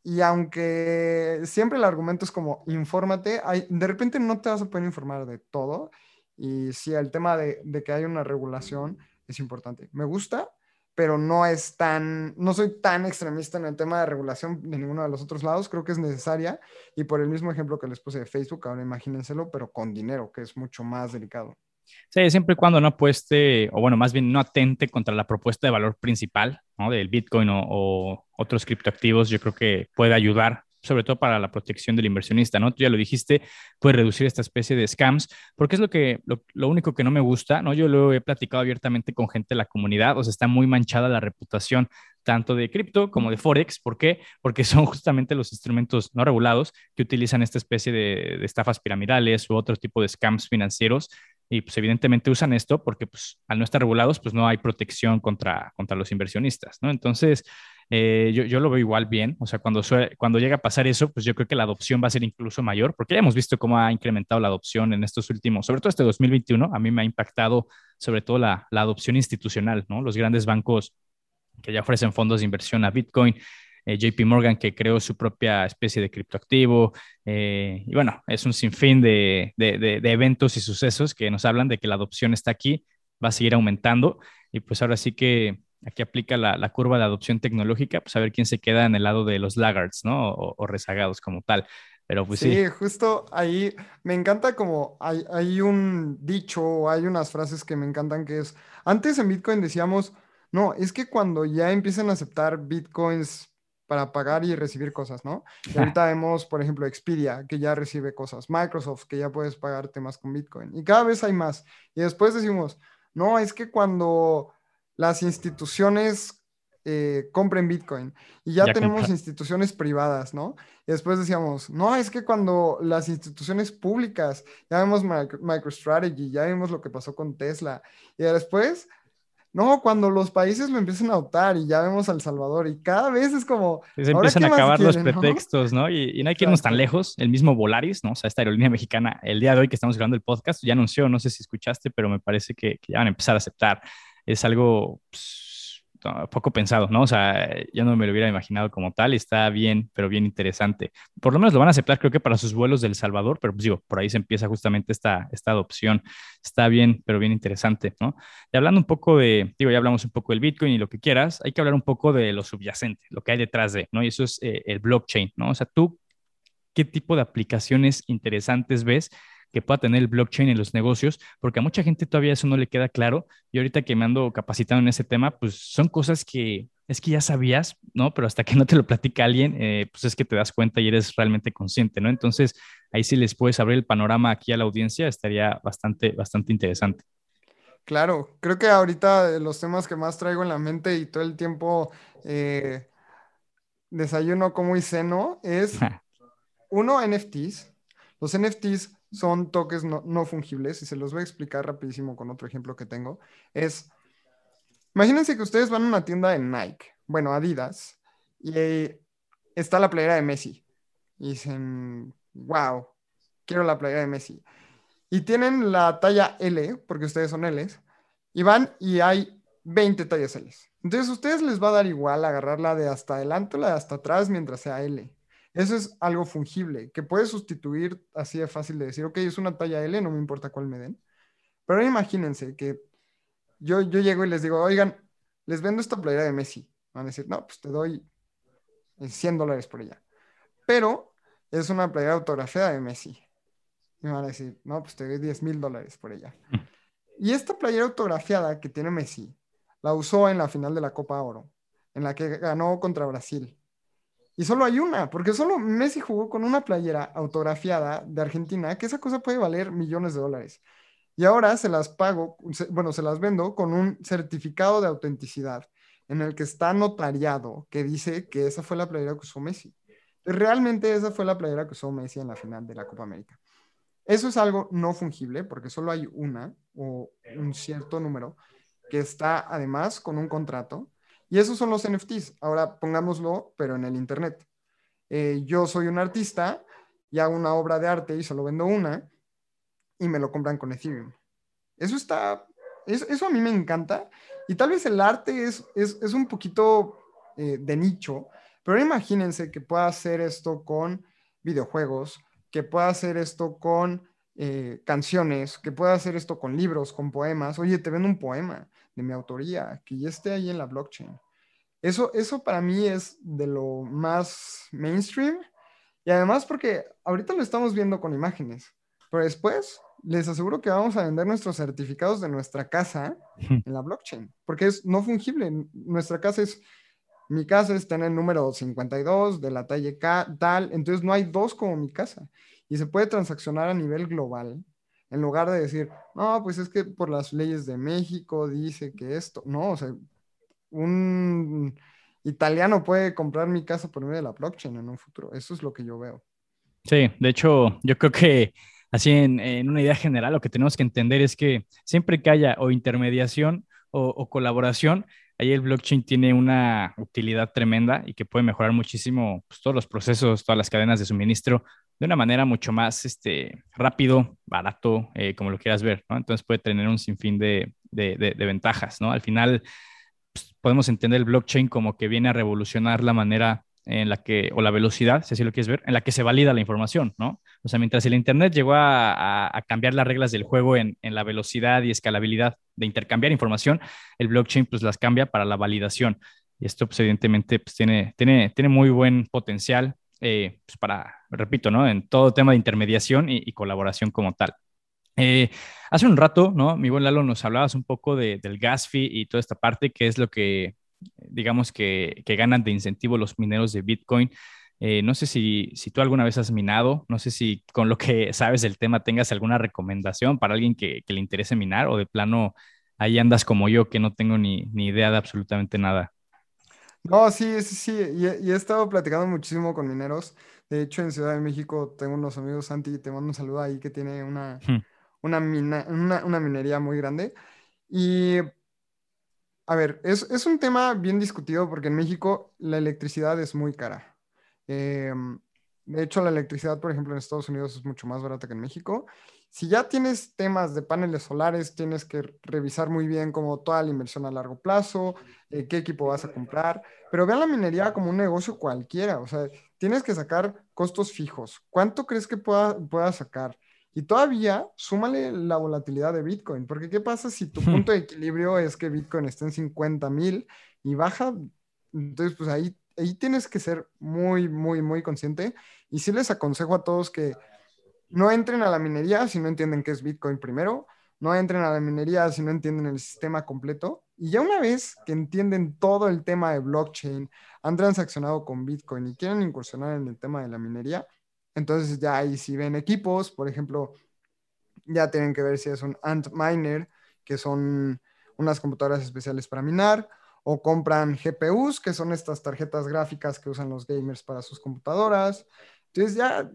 Y aunque siempre el argumento es como, infórmate, hay, de repente no te vas a poder informar de todo. Y sí, el tema de, de que hay una regulación es importante. Me gusta, pero no es tan, no soy tan extremista en el tema de regulación de ninguno de los otros lados, creo que es necesaria y por el mismo ejemplo que les puse de Facebook, ahora imagínenselo, pero con dinero, que es mucho más delicado. Sí, siempre y cuando no apueste, o bueno, más bien no atente contra la propuesta de valor principal, ¿no? Del Bitcoin o, otros criptoactivos, yo creo que puede ayudar, sobre todo para la protección del inversionista, ¿no? Tú ya lo dijiste, puede reducir esta especie de scams, porque es lo que, lo, único que no me gusta, ¿no? Yo lo he platicado abiertamente con gente de la comunidad, o sea, está muy manchada la reputación tanto de cripto como de Forex. ¿Por qué? Porque son justamente los instrumentos no regulados que utilizan esta especie de, de estafas piramidales u otro tipo de scams financieros y pues evidentemente usan esto porque pues al no estar regulados pues no hay protección contra, contra los inversionistas, ¿no? Entonces, eh, yo, yo, lo veo igual bien, o sea, cuando, cuando llega a pasar eso, pues yo creo que la adopción va a ser incluso mayor, porque ya hemos visto cómo ha incrementado la adopción en estos últimos, sobre todo este 2021, a mí me ha impactado sobre todo la, la adopción institucional, ¿no? Los grandes bancos que ya ofrecen fondos de inversión a Bitcoin, eh, JP Morgan que creó su propia especie de criptoactivo. Eh, y bueno, es un sinfín de, de, eventos y sucesos que nos hablan de que la adopción está aquí, va a seguir aumentando. Y pues ahora sí que aquí aplica la, curva de adopción tecnológica, pues a ver quién se queda en el lado de los laggards, ¿no? O, rezagados como tal. Pero pues sí. Sí, justo ahí me encanta como hay, hay un dicho, hay unas frases que me encantan que es, antes en Bitcoin decíamos, no, es que cuando ya empiezan a aceptar Bitcoins para pagar y recibir cosas, ¿no? Y ahorita vemos, por ejemplo, Expedia, que ya recibe cosas, Microsoft, que ya puedes pagar temas con Bitcoin, y cada vez hay más. Y después decimos, no, es que cuando las instituciones eh, compren Bitcoin y ya, tenemos instituciones privadas, ¿no? Y después decíamos, no, es que cuando las instituciones públicas, ya vemos MicroStrategy, ya vimos lo que pasó con Tesla, y después No, cuando los países lo empiezan a adoptar y ya vemos a El Salvador y cada vez es como... Se empiezan a acabar los pretextos, ¿no? Y, no hay que irnos tan lejos. El mismo Volaris, ¿no? O sea, esta aerolínea mexicana, el día de hoy que estamos grabando el podcast, ya anunció, no sé si escuchaste, pero me parece que, ya van a empezar a aceptar. Es algo... Pues, poco pensado, ¿no? O sea, yo no me lo hubiera imaginado como tal, está bien, pero bien interesante. Por lo menos lo van a aceptar, creo que para sus vuelos del Salvador, pero pues digo, por ahí se empieza justamente esta, esta adopción. Está bien, pero bien interesante, ¿no? Y hablando un poco de, digo, ya hablamos un poco del Bitcoin y lo que quieras, hay que hablar un poco de lo subyacente, lo que hay detrás de, ¿no? Y eso es eh, el blockchain, ¿no? O sea, tú, ¿qué tipo de aplicaciones interesantes ves? Que pueda tener el blockchain en los negocios, porque a mucha gente todavía eso no le queda claro. Y ahorita que me ando capacitando en ese tema, pues son cosas que es que ya sabías, ¿no? Pero hasta que no te lo platica alguien, eh, pues es que te das cuenta y eres realmente consciente, ¿no? Entonces, ahí sí les puedes abrir el panorama aquí a la audiencia, estaría bastante, bastante interesante. Claro, creo que ahorita los temas que más traigo en la mente y todo el tiempo eh, desayuno como y ceno es, [laughs] uno, NFTs. Los NFTs son toques no, fungibles y se los voy a explicar rapidísimo con otro ejemplo que tengo. Es, imagínense que ustedes van a una tienda de Nike, bueno, Adidas, y está la playera de Messi. Y dicen, wow, quiero la playera de Messi. Y tienen la talla L, porque ustedes son L, y van y hay 20 tallas L. Entonces, a ustedes les va a dar igual agarrarla de hasta adelante o la de hasta atrás mientras sea L. Eso es algo fungible, que puede sustituir así de fácil de decir, ok, es una talla L, no me importa cuál me den. Pero imagínense que yo, yo llego y les digo, oigan, les vendo esta playera de Messi. Van a decir, no, pues te doy 100 dólares por ella. Pero es una playera autografiada de Messi. Y van a decir, no, pues te doy 10 mil dólares por ella. [laughs] Y esta playera autografiada que tiene Messi, la usó en la final de la Copa Oro, en la que ganó contra Brasil. Y solo hay una, porque solo Messi jugó con una playera autografiada de Argentina, que esa cosa puede valer millones de dólares. Y ahora se las pago, bueno, se las vendo con un certificado de autenticidad en el que está notariado que dice que esa fue la playera que usó Messi. Realmente esa fue la playera que usó Messi en la final de la Copa América. Eso es algo no fungible porque solo hay una o un cierto número que está además con un contrato y esos son los NFTs. Ahora pongámoslo, pero en el Internet. Eh, yo soy un artista y hago una obra de arte y solo vendo una y me lo compran con Ethereum. Eso está, eso, a mí me encanta. Y tal vez el arte es, es, un poquito eh, de nicho, pero imagínense que pueda hacer esto con videojuegos, que pueda hacer esto con eh, canciones, que pueda hacer esto con libros, con poemas. Oye, te vendo un poema de mi autoría, que ya esté ahí en la blockchain. Eso, eso para mí es de lo más mainstream y además porque ahorita lo estamos viendo con imágenes, pero después les aseguro que vamos a vender nuestros certificados de nuestra casa en la blockchain, porque es no fungible. Nuestra casa es, mi casa está en el número 52 de la talla K, tal, entonces no hay dos como mi casa y se puede transaccionar a nivel global en lugar de decir, no, pues es que por las leyes de México dice que esto, no, o sea, un italiano puede comprar mi casa por medio de la blockchain en un futuro. Eso es lo que yo veo. Sí, de hecho, yo creo que así en, una idea general lo que tenemos que entender es que siempre que haya o intermediación o, colaboración, ahí el blockchain tiene una utilidad tremenda y que puede mejorar muchísimo pues, todos los procesos, todas las cadenas de suministro de una manera mucho más este, rápido, barato, eh, como lo quieras ver, ¿no? Entonces puede tener un sinfín de, de, de, ventajas, ¿no? Al final pues, podemos entender el blockchain como que viene a revolucionar la manera en la que, o la velocidad, si así lo quieres ver, en la que se valida la información, ¿no? O sea, mientras el Internet llegó a, cambiar las reglas del juego en, en, la velocidad y escalabilidad de intercambiar información, el blockchain pues las cambia para la validación. Y esto pues evidentemente pues, tiene, tiene, tiene muy buen potencial eh, pues para, repito, ¿no? En todo tema de intermediación y, colaboración como tal. Eh, hace un rato, ¿no? Mi buen Lalo, nos hablabas un poco del gas fee y toda esta parte, que es lo que, digamos, que, ganan de incentivo los mineros de Bitcoin. Eh, no sé si, si, tú alguna vez has minado, no sé si con lo que [laughs] sabes del tema tengas alguna recomendación para alguien que, que le interese minar o de plano ahí andas como yo que no tengo ni, ni idea de absolutamente nada. No, sí, sí, sí. Y, he estado platicando muchísimo con mineros. De hecho, en Ciudad de México tengo unos amigos, Santi, te mando un saludo ahí, que tiene una, hmm. una, una, minería muy grande. Y a ver, es, es, un tema bien discutido porque en México la electricidad es muy cara. Em, de hecho, la electricidad, por ejemplo, en Estados Unidos es mucho más barata que en México. Si ya tienes temas de paneles solares, tienes que revisar muy bien como toda la inversión a largo plazo, eh, qué equipo vas a comprar, pero vean la minería como un negocio cualquiera, o sea, tienes que sacar costos fijos. ¿Cuánto crees que pueda, pueda sacar? Y todavía súmale la volatilidad de Bitcoin, porque ¿qué pasa si tu punto de equilibrio es que Bitcoin esté en 50 mil y baja? Entonces, pues ahí, ahí tienes que ser muy, muy, muy consciente. Y sí les aconsejo a todos que no entren a la minería si no entienden qué es Bitcoin primero, no entren a la minería si no entienden el sistema completo. Y ya una vez que entienden todo el tema de blockchain, han transaccionado con Bitcoin y quieren incursionar en el tema de la minería, entonces ya ahí si ven equipos, por ejemplo, ya tienen que ver si es un Antminer, que son unas computadoras especiales para minar, o compran GPUs, que son estas tarjetas gráficas que usan los gamers para sus computadoras. Entonces ya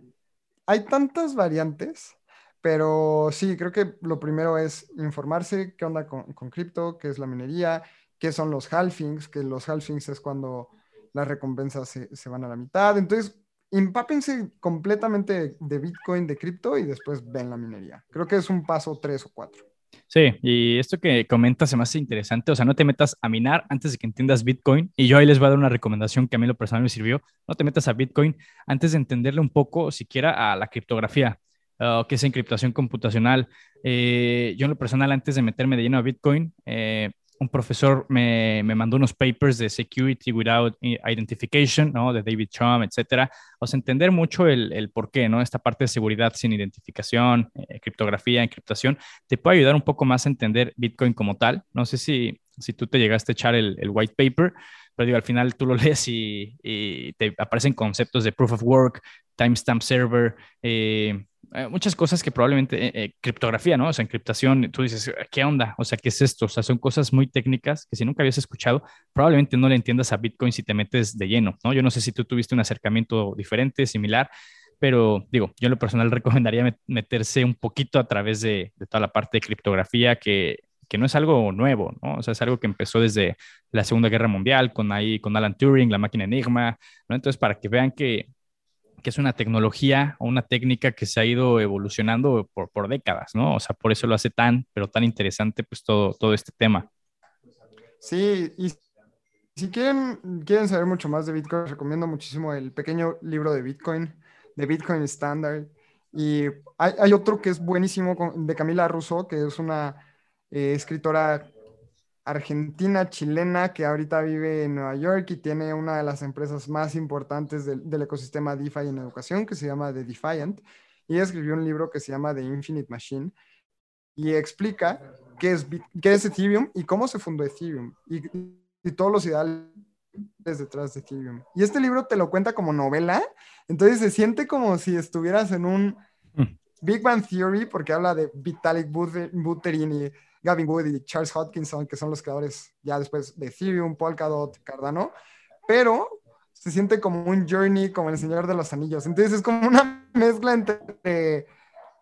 hay tantas variantes, pero sí, creo que lo primero es informarse qué onda con, cripto, qué es la minería, qué son los halfings, que los halfings es cuando las recompensas se, se van a la mitad. Entonces, empápense completamente de Bitcoin, de cripto y después ven la minería. Creo que es un paso tres o cuatro. Sí, y esto que comentas se me hace interesante, o sea, no te metas a minar antes de que entiendas Bitcoin, y yo ahí les voy a dar una recomendación que a mí lo personal me sirvió, no te metas a Bitcoin antes de entenderle un poco siquiera a la criptografía, uh, que es encriptación computacional. Eh, yo en lo personal, antes de meterme de lleno a Bitcoin, eh, un profesor me, me, mandó unos papers de Security Without Identification, ¿no? De David Chum, etcétera. O sea, entender mucho el, el por qué, ¿no? Esta parte de seguridad sin identificación, eh, criptografía, encriptación, te puede ayudar un poco más a entender Bitcoin como tal. No sé si, si tú te llegaste a echar el, el white paper, pero digo, al final tú lo [laughs] lees y, y, te aparecen conceptos de proof of work, timestamp server, eh, eh, muchas cosas que probablemente, eh, eh, criptografía, ¿no? O sea, encriptación, tú dices, ¿qué onda? O sea, ¿qué es esto? O sea, son cosas muy técnicas que si nunca habías escuchado, probablemente no le entiendas a Bitcoin si te metes de lleno, ¿no? Yo no sé si tú tuviste un acercamiento diferente, similar, pero digo, yo en lo personal [laughs] recomendaría meterse un poquito a través de, toda la parte de criptografía que, que no es algo nuevo, ¿no? O sea, es algo que empezó desde la Segunda Guerra Mundial con ahí, con Alan Turing, la máquina Enigma, ¿no? Entonces, para que vean que que es una tecnología o una técnica que se ha ido evolucionando por, por décadas, ¿no? O sea, por eso lo hace tan, pero tan interesante, pues todo, todo este tema. Sí, y si quieren, quieren saber mucho más de Bitcoin, recomiendo muchísimo el pequeño libro de Bitcoin, de Bitcoin Standard. Y hay, hay otro que es buenísimo de Camila Russo, que es una eh, escritora argentina chilena que ahorita vive en Nueva York y tiene una de las empresas más importantes del, del, ecosistema DeFi en educación que se llama The Defiant. Y escribió un libro que se llama The Infinite Machine y explica qué es, qué es Ethereum y cómo se fundó Ethereum y, y todos los ideales detrás de Ethereum. Y este libro te lo cuenta como novela, entonces se siente como si estuvieras en un mm. Big Bang Theory porque habla de Vitalik Buterin y Gavin Wood y Charles Hodkinson, que son los creadores ya después de Ethereum, Polkadot, Cardano, pero se siente como un journey, como el Señor de los Anillos. Entonces es como una mezcla entre,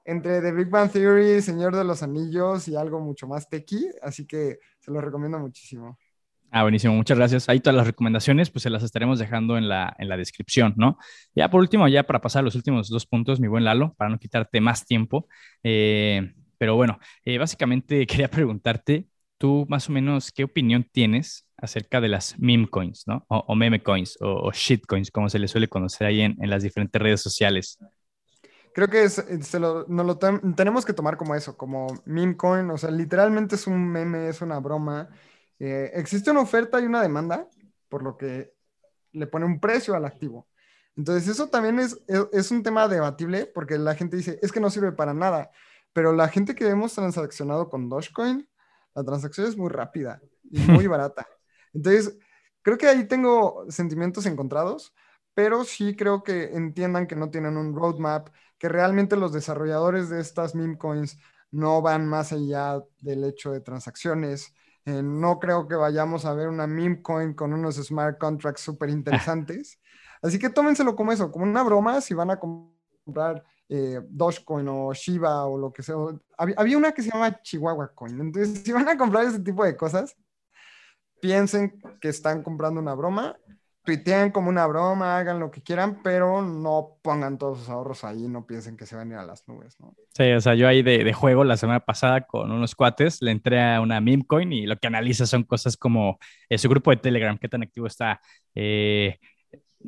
entre The Big Bang Theory, Señor de los Anillos y algo mucho más techy, así que se lo recomiendo muchísimo. Ah, buenísimo, muchas gracias. Ahí todas las recomendaciones, pues se las estaremos dejando en la, en la descripción, ¿no? Ya por último, ya para pasar a los últimos dos puntos, mi buen Lalo, para no quitarte más tiempo. Eh, pero bueno, eh, básicamente [laughs] quería preguntarte, tú más o menos, ¿qué opinión tienes acerca de las meme coins, ¿no? O, meme coins o, shit coins, como se les suele conocer ahí en, en las diferentes redes sociales? Creo que se lo, no lo tenemos que tomar como eso, como meme coin, o sea, literalmente es un meme, es una broma. Eh, existe una oferta y una demanda, por lo que le pone un precio al activo. Entonces, eso también es, es, es un tema debatible porque la gente dice, es que no sirve para nada pero la gente que hemos transaccionado con Dogecoin, la transacción es muy rápida y muy [laughs] barata. Entonces, creo que ahí tengo sentimientos encontrados, pero sí creo que entiendan que no tienen un roadmap, que realmente los desarrolladores de estas meme coins no van más allá del hecho de transacciones. Eh, no creo que vayamos a ver una meme coin con unos smart contracts súper interesantes. [laughs] Así que tómenselo como eso, como una broma si van a comprar eh, Dogecoin o Shiba o lo que sea. Había, una que se llama Chihuahua Coin. Entonces, [laughs] si van a comprar ese tipo de cosas, piensen que están comprando una broma, tuiteen como una broma, hagan lo que quieran, pero no pongan todos sus ahorros ahí, no piensen que se van a ir a las nubes, ¿no? Sí, o sea, yo ahí de, juego la semana pasada con unos cuates le entré a una meme coin y lo que analiza son cosas como eh, su grupo de Telegram, qué tan activo está, eh,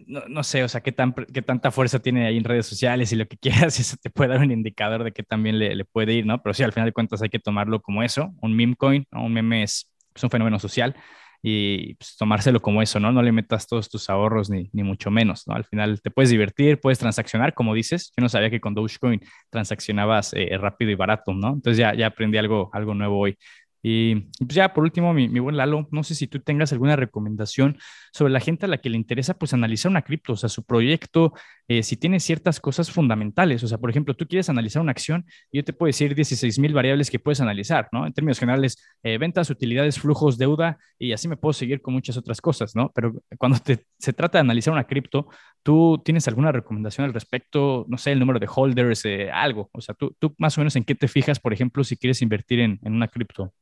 no, sé, o sea, qué, tan, qué tanta fuerza tiene ahí en redes sociales y lo que [laughs] quieras, eso te puede dar un indicador de que también le, le, puede ir, ¿no? Pero sí, al final de cuentas hay que tomarlo como eso, un meme coin, un meme es, es un fenómeno social y pues, tomárselo como eso, ¿no? No le metas todos tus ahorros ni, ni mucho menos, ¿no? Al final te puedes divertir, puedes transaccionar, como dices. Yo no sabía que con Dogecoin transaccionabas eh, rápido y barato, ¿no? Entonces ya, ya aprendí algo, algo nuevo hoy. Y pues ya por último, mi, buen Lalo, no sé si tú tengas alguna recomendación sobre la gente a la que le interesa pues analizar una cripto, o sea, su proyecto, eh, si tiene ciertas cosas fundamentales, o sea, por ejemplo, tú quieres analizar una acción y yo te puedo decir 16 mil variables que puedes analizar, ¿no? En términos generales, eh, ventas, utilidades, flujos, deuda y así me puedo seguir con muchas otras cosas, ¿no? Pero cuando se trata de analizar una cripto, ¿tú tienes alguna recomendación al respecto? No sé, el número de holders, eh, algo, o sea, tú, tú más o menos en qué te fijas, por ejemplo, si quieres invertir en, en una cripto.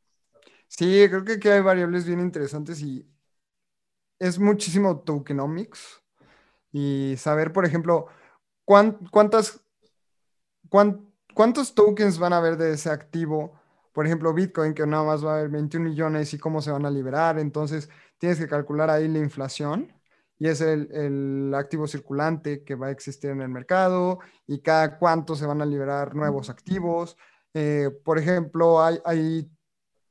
Sí, creo que aquí hay variables bien interesantes y es muchísimo tokenomics y saber, por ejemplo, cuántas, cuántos tokens van a haber de ese activo. Por ejemplo, Bitcoin, que nada más va a haber 21 millones y cómo se van a liberar. Entonces, tienes que calcular ahí la inflación y es el, activo circulante que va a existir en el mercado y cada cuánto se van a liberar nuevos activos. Eh, por ejemplo, hay, hay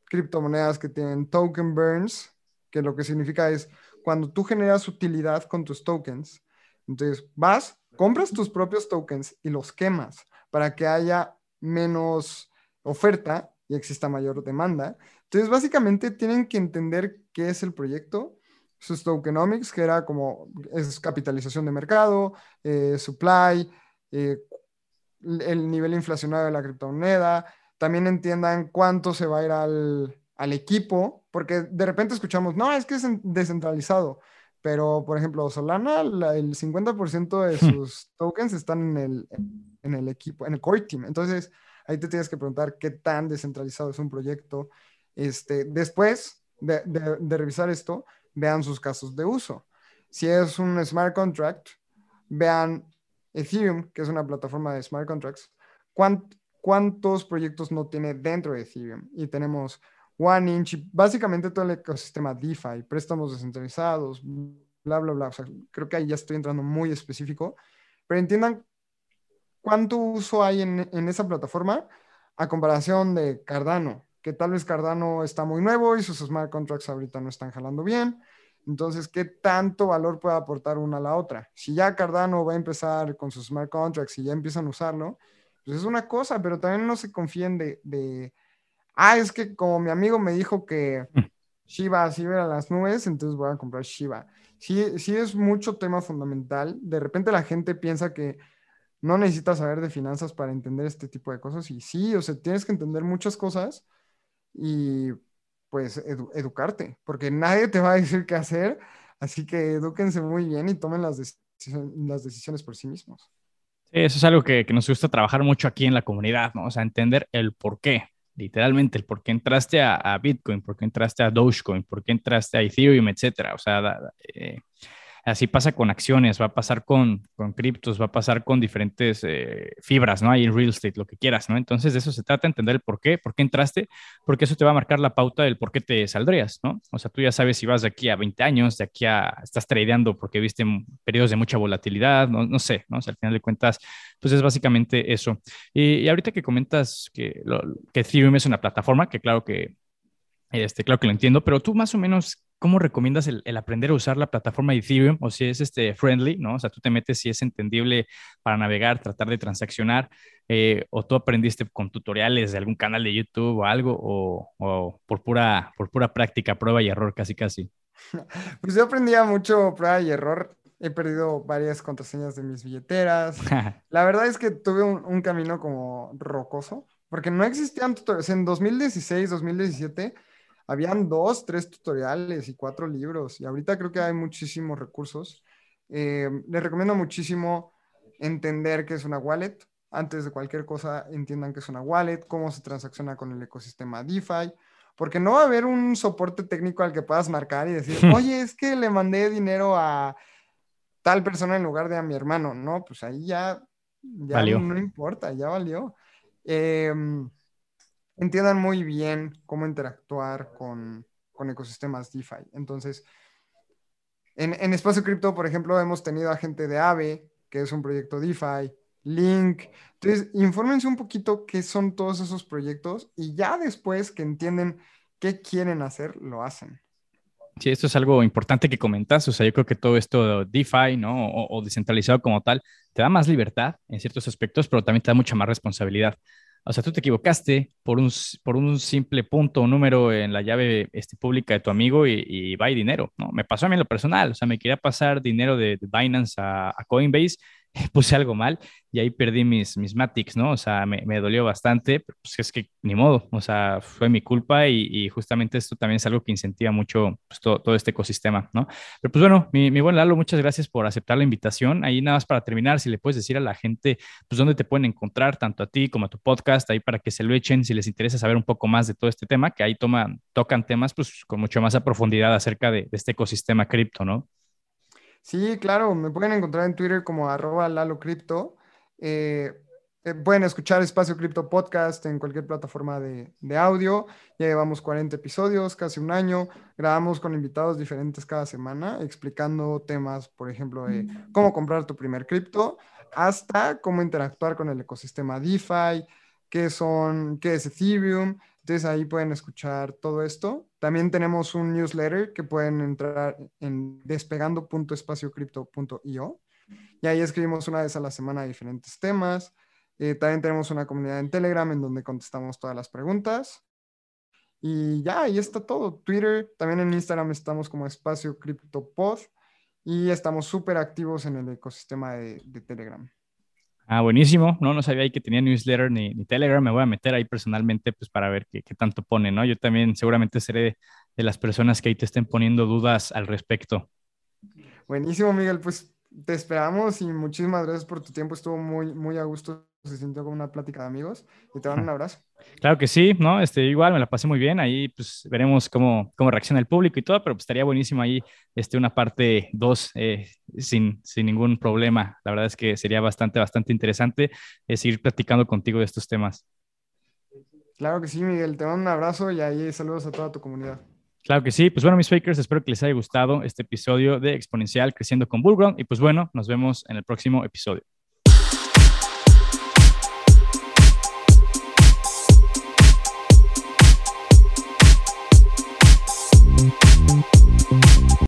criptomonedas que tienen token burns, que lo que significa es cuando tú generas utilidad con tus tokens, entonces vas, compras tus propios tokens y los quemas para que haya menos oferta y exista mayor demanda. Entonces, básicamente tienen que entender qué es el proyecto, sus tokenomics, que era como es capitalización de mercado, eh, supply, eh, el nivel inflacionario de la criptomoneda, también entiendan cuánto se va a ir al, al equipo, porque de repente escuchamos, no, es que es descentralizado, pero por ejemplo, Solana, el 50% de sus tokens están en el, en el equipo, en el core team. Entonces, ahí te tienes que preguntar qué tan descentralizado es un proyecto. Este, después de, de, de revisar esto, vean sus casos de uso. Si es un smart contract, vean Ethereum, que es una plataforma de smart contracts, cuánto cuántos proyectos no tiene dentro de Ethereum. Y tenemos OneInch, básicamente todo el ecosistema DeFi, préstamos descentralizados, bla, bla, bla. O sea, creo que ahí ya estoy entrando muy específico, pero entiendan cuánto uso hay en, en esa plataforma a comparación de Cardano, que tal vez Cardano está muy nuevo y sus smart contracts ahorita no están jalando bien. Entonces, ¿qué tanto valor puede aportar una a la otra? Si ya Cardano va a empezar con sus smart contracts y ya empiezan a usarlo, pues es una cosa, pero también no se confíen de, ah, es que como mi amigo me dijo que mm. Shiba así a las nubes, entonces voy a comprar Shiba. Sí, sí es mucho tema fundamental. De repente la gente piensa que no necesitas saber de finanzas para entender este tipo de cosas. Y sí, o sea, tienes que entender muchas cosas y pues educarte, porque nadie te va a decir qué hacer. Así que edúquense muy bien y tomen las, las decisiones por sí mismos. Eso es algo que, nos gusta trabajar mucho aquí en la comunidad, ¿no? O sea, entender el por qué, literalmente, el por qué entraste a, Bitcoin, por qué entraste a Dogecoin, por qué entraste a Ethereum, etcétera. O sea, eh, Así pasa con acciones, va a pasar con, con criptos, va a pasar con diferentes eh, fibras, ¿no? Hay en real estate, lo que quieras, ¿no? Entonces de eso se trata, entender el por qué, por qué entraste, porque eso te va a marcar la pauta del por qué te saldrías, ¿no? O sea, tú ya sabes si vas de aquí a 20 años, de aquí a, estás tradeando porque viste periodos de mucha volatilidad, no, no sé, ¿no? O sea, al final de cuentas, pues es básicamente eso. Y, ahorita que comentas que, lo, que Ethereum es una plataforma, que claro que este, claro que lo entiendo, pero tú más o menos, ¿cómo recomiendas el, aprender a usar la plataforma de Ethereum? O si es este, friendly, ¿no? O sea, tú te metes si es entendible para navegar, tratar de transaccionar, eh, o tú aprendiste con tutoriales de algún canal de YouTube o algo, o, por, pura, por pura práctica, prueba y error, casi casi. [laughs] Pues yo aprendía mucho prueba y error. He perdido varias contraseñas de mis billeteras. [laughs] La verdad es que tuve un, un camino como rocoso, porque no existían tutoriales. En 2016, 2017 habían dos, tres tutoriales y cuatro libros. Y ahorita creo que hay muchísimos recursos. Eh, les recomiendo muchísimo entender qué es una wallet. Antes de cualquier cosa, entiendan qué es una wallet, cómo se transacciona con el ecosistema DeFi. porque no va a haber un soporte técnico al que puedas marcar y decir, [laughs] oye, es que le mandé dinero a tal persona en lugar de a mi hermano. No, pues ahí ya, ya no importa, ya valió. Em, entiendan muy bien cómo interactuar con, con ecosistemas DeFi. Entonces, en, en Espacio Cripto, por ejemplo, hemos tenido a gente de AVE, que es un proyecto DeFi, Link. Entonces, infórmense un poquito qué son todos esos proyectos y ya después que entienden qué quieren hacer, lo hacen. Sí, esto es algo importante que comentas. O sea, yo creo que todo esto DeFi, ¿no? O, o, descentralizado como tal, te da más libertad en ciertos aspectos, pero también te da mucha más responsabilidad. O sea, tú te equivocaste por un, por un simple punto o número en la llave este, pública de tu amigo y, va y dinero, ¿no? Me pasó a mí en lo personal, o sea, me quería pasar dinero de, Binance a, a Coinbase [laughs] puse algo mal y ahí perdí mis, mis Matics, ¿no? O sea, me, me dolió bastante, pero pues es que ni modo, o sea, fue mi culpa y, justamente esto también es algo que incentiva mucho pues, todo, este ecosistema, ¿no? Pero pues bueno, mi, mi, buen Lalo, muchas gracias por aceptar la invitación. Ahí nada más para terminar, si le puedes decir a la gente, pues dónde te pueden encontrar, tanto a ti como a tu podcast, ahí para que se lo echen, si les interesa saber un poco más de todo este tema, que ahí toman, tocan temas pues con mucho más a profundidad acerca de este ecosistema cripto, ¿no? Sí, claro, me pueden encontrar en Twitter como arroba Lalo Cripto. Eh, eh, pueden escuchar Espacio Cripto Podcast en cualquier plataforma de, de, audio. Ya llevamos 40 episodios, casi un año. Grabamos con invitados diferentes cada semana, explicando temas, por ejemplo, de cómo comprar tu primer cripto, hasta cómo interactuar con el ecosistema DeFi, qué son, qué es Ethereum. Entonces ahí pueden escuchar todo esto. También tenemos un newsletter que pueden entrar en despegando.espaciocrypto.io y ahí escribimos una vez a la semana diferentes temas. Eh, también tenemos una comunidad en Telegram en donde contestamos todas las preguntas. Y ya, ahí está todo. Twitter, también en Instagram estamos como Espacio Pod y estamos súper activos en el ecosistema de Telegram. Ah, buenísimo. No, no sabía ahí que tenía newsletter ni, ni, Telegram. Me voy a meter ahí personalmente pues para ver qué, qué, tanto pone, ¿no? Yo también seguramente seré de las personas que ahí te estén poniendo dudas al respecto. Buenísimo, Miguel. Pues te esperamos y muchísimas gracias por tu tiempo. Estuvo muy, muy a gusto se sintió como una plática de amigos y te dan un abrazo. Claro que sí, ¿no? Este, igual me la pasé muy bien, ahí pues veremos cómo, cómo reacciona el público y todo, pero pues estaría buenísimo ahí este, una parte 2 eh, sin, sin ningún problema. La verdad es que sería bastante, bastante interesante eh, seguir platicando contigo de estos temas. Claro que sí, Miguel, te mando un abrazo y ahí saludos a toda tu comunidad. Claro que sí. Pues bueno, mis fakers, espero que les haya gustado este episodio de Exponencial Creciendo con Bullground. Y pues bueno, nos vemos en el próximo episodio.